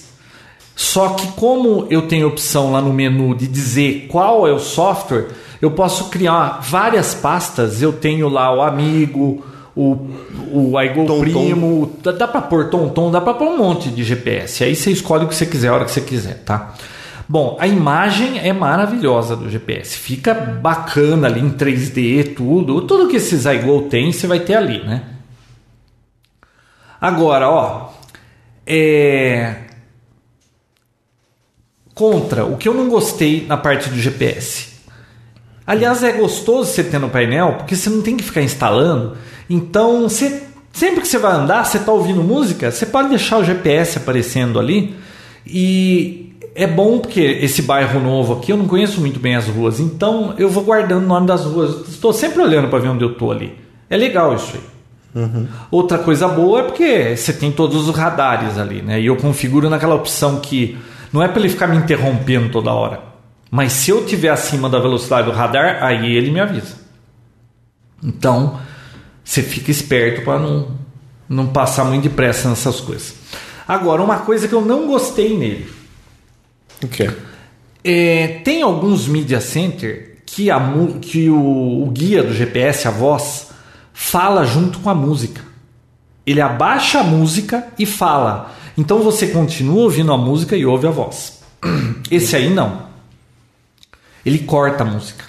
só que como eu tenho opção lá no menu de dizer qual é o software, eu posso criar várias pastas. Eu tenho lá o amigo, o, o iGo Tom, Primo, dá, dá para pôr tom tom, dá para pôr um monte de GPS. Aí você escolhe o que você quiser, a hora que você quiser, tá? Bom, a imagem é maravilhosa do GPS. Fica bacana ali em 3D, tudo. Tudo que esses iGo tem, você vai ter ali, né? Agora, ó, é contra o que eu não gostei na parte do GPS. Aliás, é gostoso você ter no painel, porque você não tem que ficar instalando. Então, você, sempre que você vai andar, você está ouvindo música, você pode deixar o GPS aparecendo ali. E é bom porque esse bairro novo aqui, eu não conheço muito bem as ruas, então eu vou guardando o nome das ruas. Estou sempre olhando para ver onde eu estou ali. É legal isso aí. Outra coisa boa é porque você tem todos os radares ali, né? E eu configuro naquela opção que não é para ele ficar me interrompendo toda hora. Mas se eu tiver acima da velocidade do radar, aí ele me avisa. Então, você fica esperto para não não passar muito depressa nessas coisas. Agora, uma coisa que eu não gostei nele. O quê? É, tem alguns media center que, a, que o, o guia do GPS, a voz, fala junto com a música. Ele abaixa a música e fala. Então você continua ouvindo a música e ouve a voz. <clears throat> Esse aí não. Ele corta a música.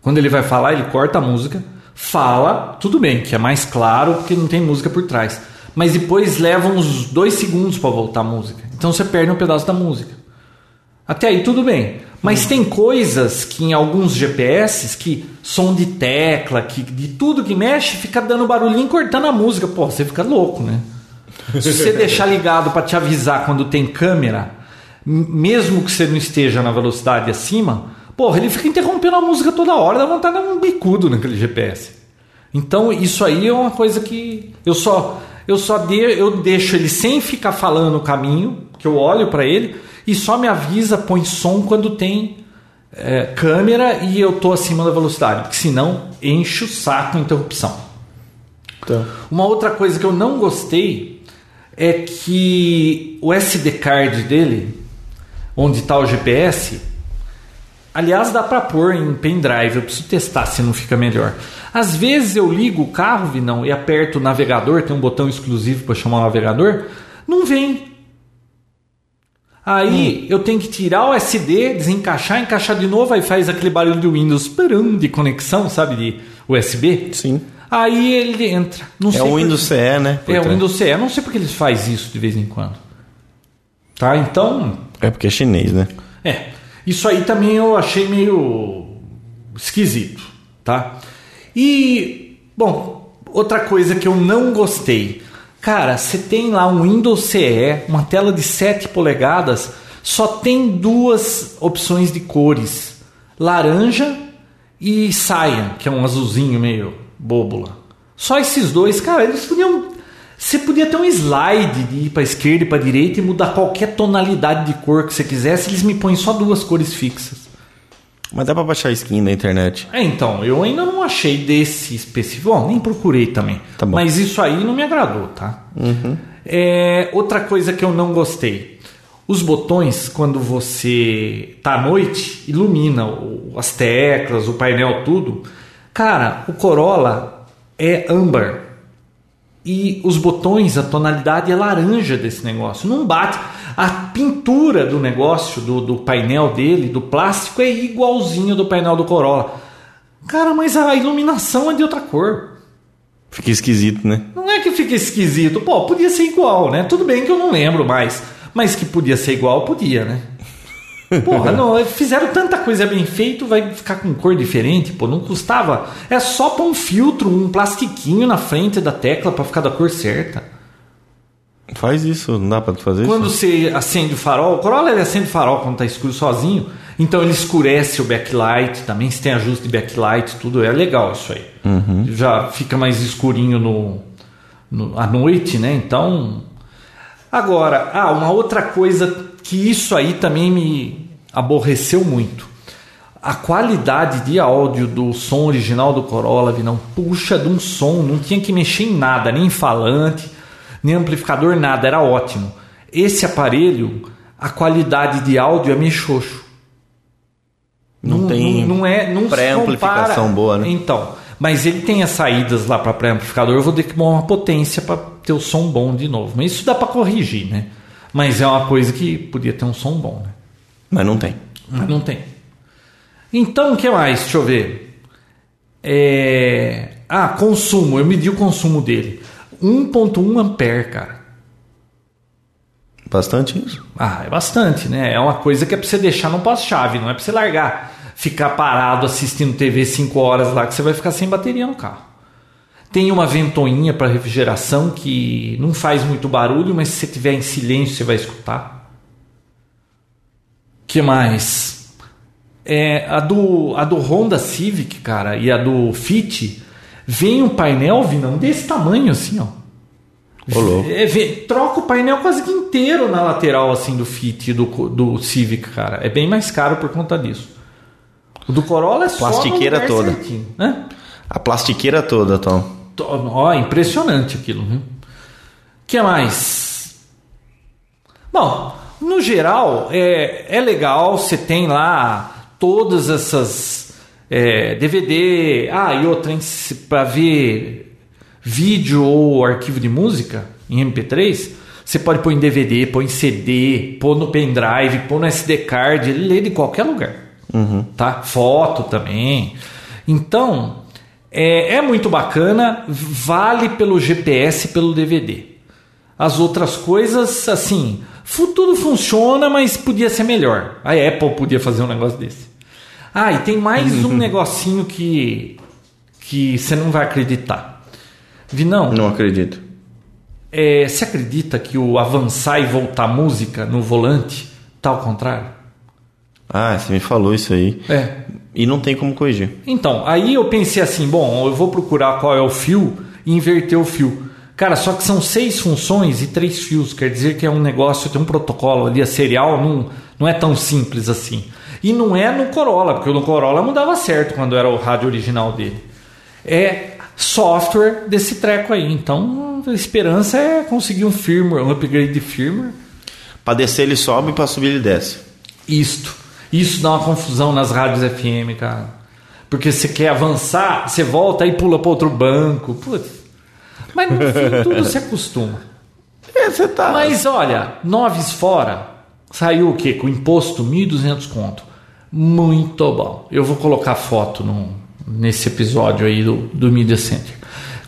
Quando ele vai falar, ele corta a música, fala, tudo bem, que é mais claro porque não tem música por trás. Mas depois leva uns dois segundos para voltar a música. Então você perde um pedaço da música. Até aí tudo bem. Mas tem coisas que em alguns GPS que som de tecla, que de tudo que mexe, fica dando barulhinho cortando a música. Pô, você fica louco, né? Se você deixar ligado para te avisar quando tem câmera, mesmo que você não esteja na velocidade acima, porra, ele fica interrompendo a música toda hora, dá vontade de dar um bicudo naquele GPS. Então isso aí é uma coisa que eu só eu só de, eu deixo ele sem ficar falando o caminho, que eu olho para ele e só me avisa, põe som quando tem é, câmera e eu tô acima da velocidade, porque senão enche o saco a interrupção. Então. Uma outra coisa que eu não gostei é que o SD card dele, onde está o GPS, aliás dá para pôr em pendrive, eu preciso testar se não fica melhor. Às vezes eu ligo o carro, Vinão, e aperto o navegador, tem um botão exclusivo para chamar o navegador, não vem. Aí hum. eu tenho que tirar o SD, desencaixar, encaixar de novo, aí faz aquele barulho do Windows de conexão, sabe, de USB. Sim. Aí ele entra. Não é o Windows CE, né? É o Windows CE. Não sei porque eles faz isso de vez em quando. Tá? Então. É porque é chinês, né? É. Isso aí também eu achei meio esquisito, tá? E bom, outra coisa que eu não gostei Cara, você tem lá um Windows CE, uma tela de 7 polegadas, só tem duas opções de cores: laranja e saia, que é um azulzinho meio bobo lá. Só esses dois, cara, eles podiam. Você podia ter um slide de ir para esquerda e para direita e mudar qualquer tonalidade de cor que você quisesse. Eles me põem só duas cores fixas. Mas dá pra baixar skin na internet. É, então, eu ainda não achei desse específico. Bom, nem procurei também. Tá bom. Mas isso aí não me agradou, tá? Uhum. É, outra coisa que eu não gostei. Os botões, quando você tá à noite, ilumina as teclas, o painel, tudo. Cara, o Corolla é âmbar. E os botões, a tonalidade é laranja desse negócio. Não bate. A pintura do negócio, do, do painel dele, do plástico, é igualzinho do painel do Corolla. Cara, mas a iluminação é de outra cor. Fica esquisito, né? Não é que fica esquisito. Pô, podia ser igual, né? Tudo bem que eu não lembro mais. Mas que podia ser igual, podia, né? Porra, não, fizeram tanta coisa bem feito, vai ficar com cor diferente, pô, não custava. É só pôr um filtro, um plastiquinho na frente da tecla para ficar da cor certa. Faz isso, não dá pra fazer quando isso? Quando você acende o farol, o Corolla ele acende o farol quando tá escuro sozinho, então ele escurece o backlight também, se tem ajuste de backlight, tudo, é legal isso aí. Uhum. Já fica mais escurinho no, no, à noite, né? Então. Agora, ah, uma outra coisa que isso aí também me aborreceu muito. A qualidade de áudio do som original do Corolla, não puxa de um som, não tinha que mexer em nada, nem em falante nem amplificador, nada, era ótimo. Esse aparelho, a qualidade de áudio é meio xoxo. Não, não tem não, não é não pré-amplificação boa, né? Então, mas ele tem as saídas lá para pré-amplificador, eu vou ter que pôr uma potência para ter o som bom de novo. Mas isso dá para corrigir, né? Mas é uma coisa que podia ter um som bom, né? Mas não tem. Mas não tem. Então, o que mais? Deixa eu ver. É... Ah, consumo. Eu medi o consumo dele. 1.1 ampere, cara. Bastante isso? Ah, é bastante, né? É uma coisa que é pra você deixar no pós-chave, não é pra você largar, ficar parado assistindo TV 5 horas lá que você vai ficar sem bateria no carro. Tem uma ventoinha para refrigeração que não faz muito barulho, mas se você tiver em silêncio você vai escutar. Que mais? É, a do a do Honda Civic, cara, e a do Fit Vem um painel, Vinão, desse tamanho assim, ó. É, vê, troca o painel quase que inteiro na lateral assim do Fit do, do Civic, cara. É bem mais caro por conta disso. O do Corolla é só plastiqueira toda. Né? A plastiqueira toda, Tom. Ó, impressionante aquilo, viu? que mais? Bom, no geral, é, é legal, você tem lá todas essas é, DVD, ah, e outra para ver vídeo ou arquivo de música em MP3, você pode pôr em DVD, pôr em CD, pôr no pendrive, pôr no SD card, ele lê de qualquer lugar. Uhum. Tá? Foto também. Então, é, é muito bacana, vale pelo GPS, pelo DVD. As outras coisas, assim, tudo funciona, mas podia ser melhor. A Apple podia fazer um negócio desse. Ah, e tem mais um <laughs> negocinho que que você não vai acreditar. Vinão? Não acredito. É, você acredita que o avançar e voltar música no volante tá ao contrário? Ah, você me falou isso aí. É. E não tem como corrigir. Então, aí eu pensei assim, bom, eu vou procurar qual é o fio e inverter o fio. Cara, só que são seis funções e três fios, quer dizer que é um negócio, tem um protocolo ali, a serial não, não é tão simples assim. E não é no Corolla, porque no Corolla mudava certo quando era o rádio original dele. É software desse treco aí. Então, a esperança é conseguir um firmware, um upgrade de firmware. Para descer ele sobe, para subir ele desce. Isto. Isso dá uma confusão nas rádios FM, cara. Porque você quer avançar, você volta e pula para outro banco. Putz. Mas no fim <laughs> tudo se acostuma. É, você tá. Mas olha, noves fora, saiu o quê? Com imposto 1.200 conto. Muito bom. Eu vou colocar foto no, nesse episódio aí do, do Media Center.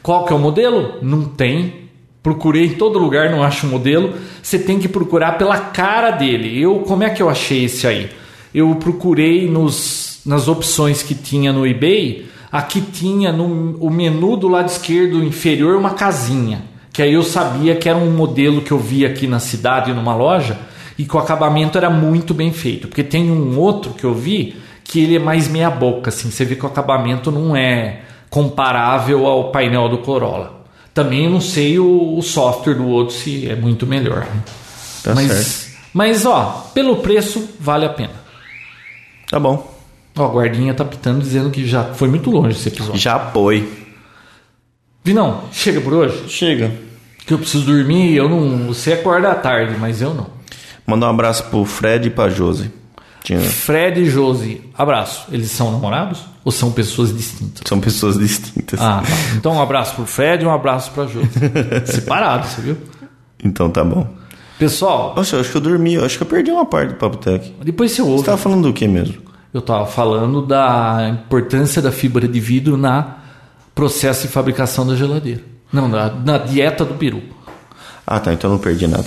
Qual que é o modelo? Não tem. Procurei em todo lugar, não acho o modelo. Você tem que procurar pela cara dele. Eu, como é que eu achei esse aí? Eu procurei nos, nas opções que tinha no eBay. Aqui tinha no o menu do lado esquerdo inferior uma casinha. Que aí eu sabia que era um modelo que eu vi aqui na cidade, numa loja, e que o acabamento era muito bem feito. Porque tem um outro que eu vi que ele é mais meia boca, assim. Você vê que o acabamento não é comparável ao painel do Corolla. Também eu não sei o, o software do outro se é muito melhor. né? Tá mas, certo. mas ó, pelo preço vale a pena. Tá bom. Ó, a guardinha tá pitando dizendo que já foi muito longe esse episódio. Já apoio. Vinão, chega por hoje. Chega. Que eu preciso dormir, eu não. Você acorda à tarde, mas eu não. Mandar um abraço pro Fred e pra Josi. Tinha- Fred e Josi, abraço. Eles são namorados ou são pessoas distintas? São pessoas distintas. Ah, tá. Então um abraço pro Fred e um abraço pra Josi. <laughs> Separado, você viu? Então tá bom. Pessoal, Nossa, eu acho que eu dormi. Eu acho que eu perdi uma parte do Papo Tech. depois você Você ouve. tava falando do que mesmo? Eu estava falando da importância da fibra de vidro na processo de fabricação da geladeira. Não, na, na dieta do peru. Ah, tá. Então eu não perdi nada.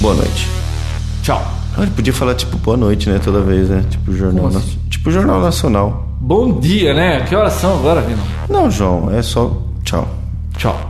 Boa noite. Tchau. Ah, ele podia falar tipo boa noite, né? Toda vez, né? Tipo jornal, na- assim? tipo jornal nacional. Bom dia, né? Que horas são agora, Vino? Não, João, é só tchau. Tchau.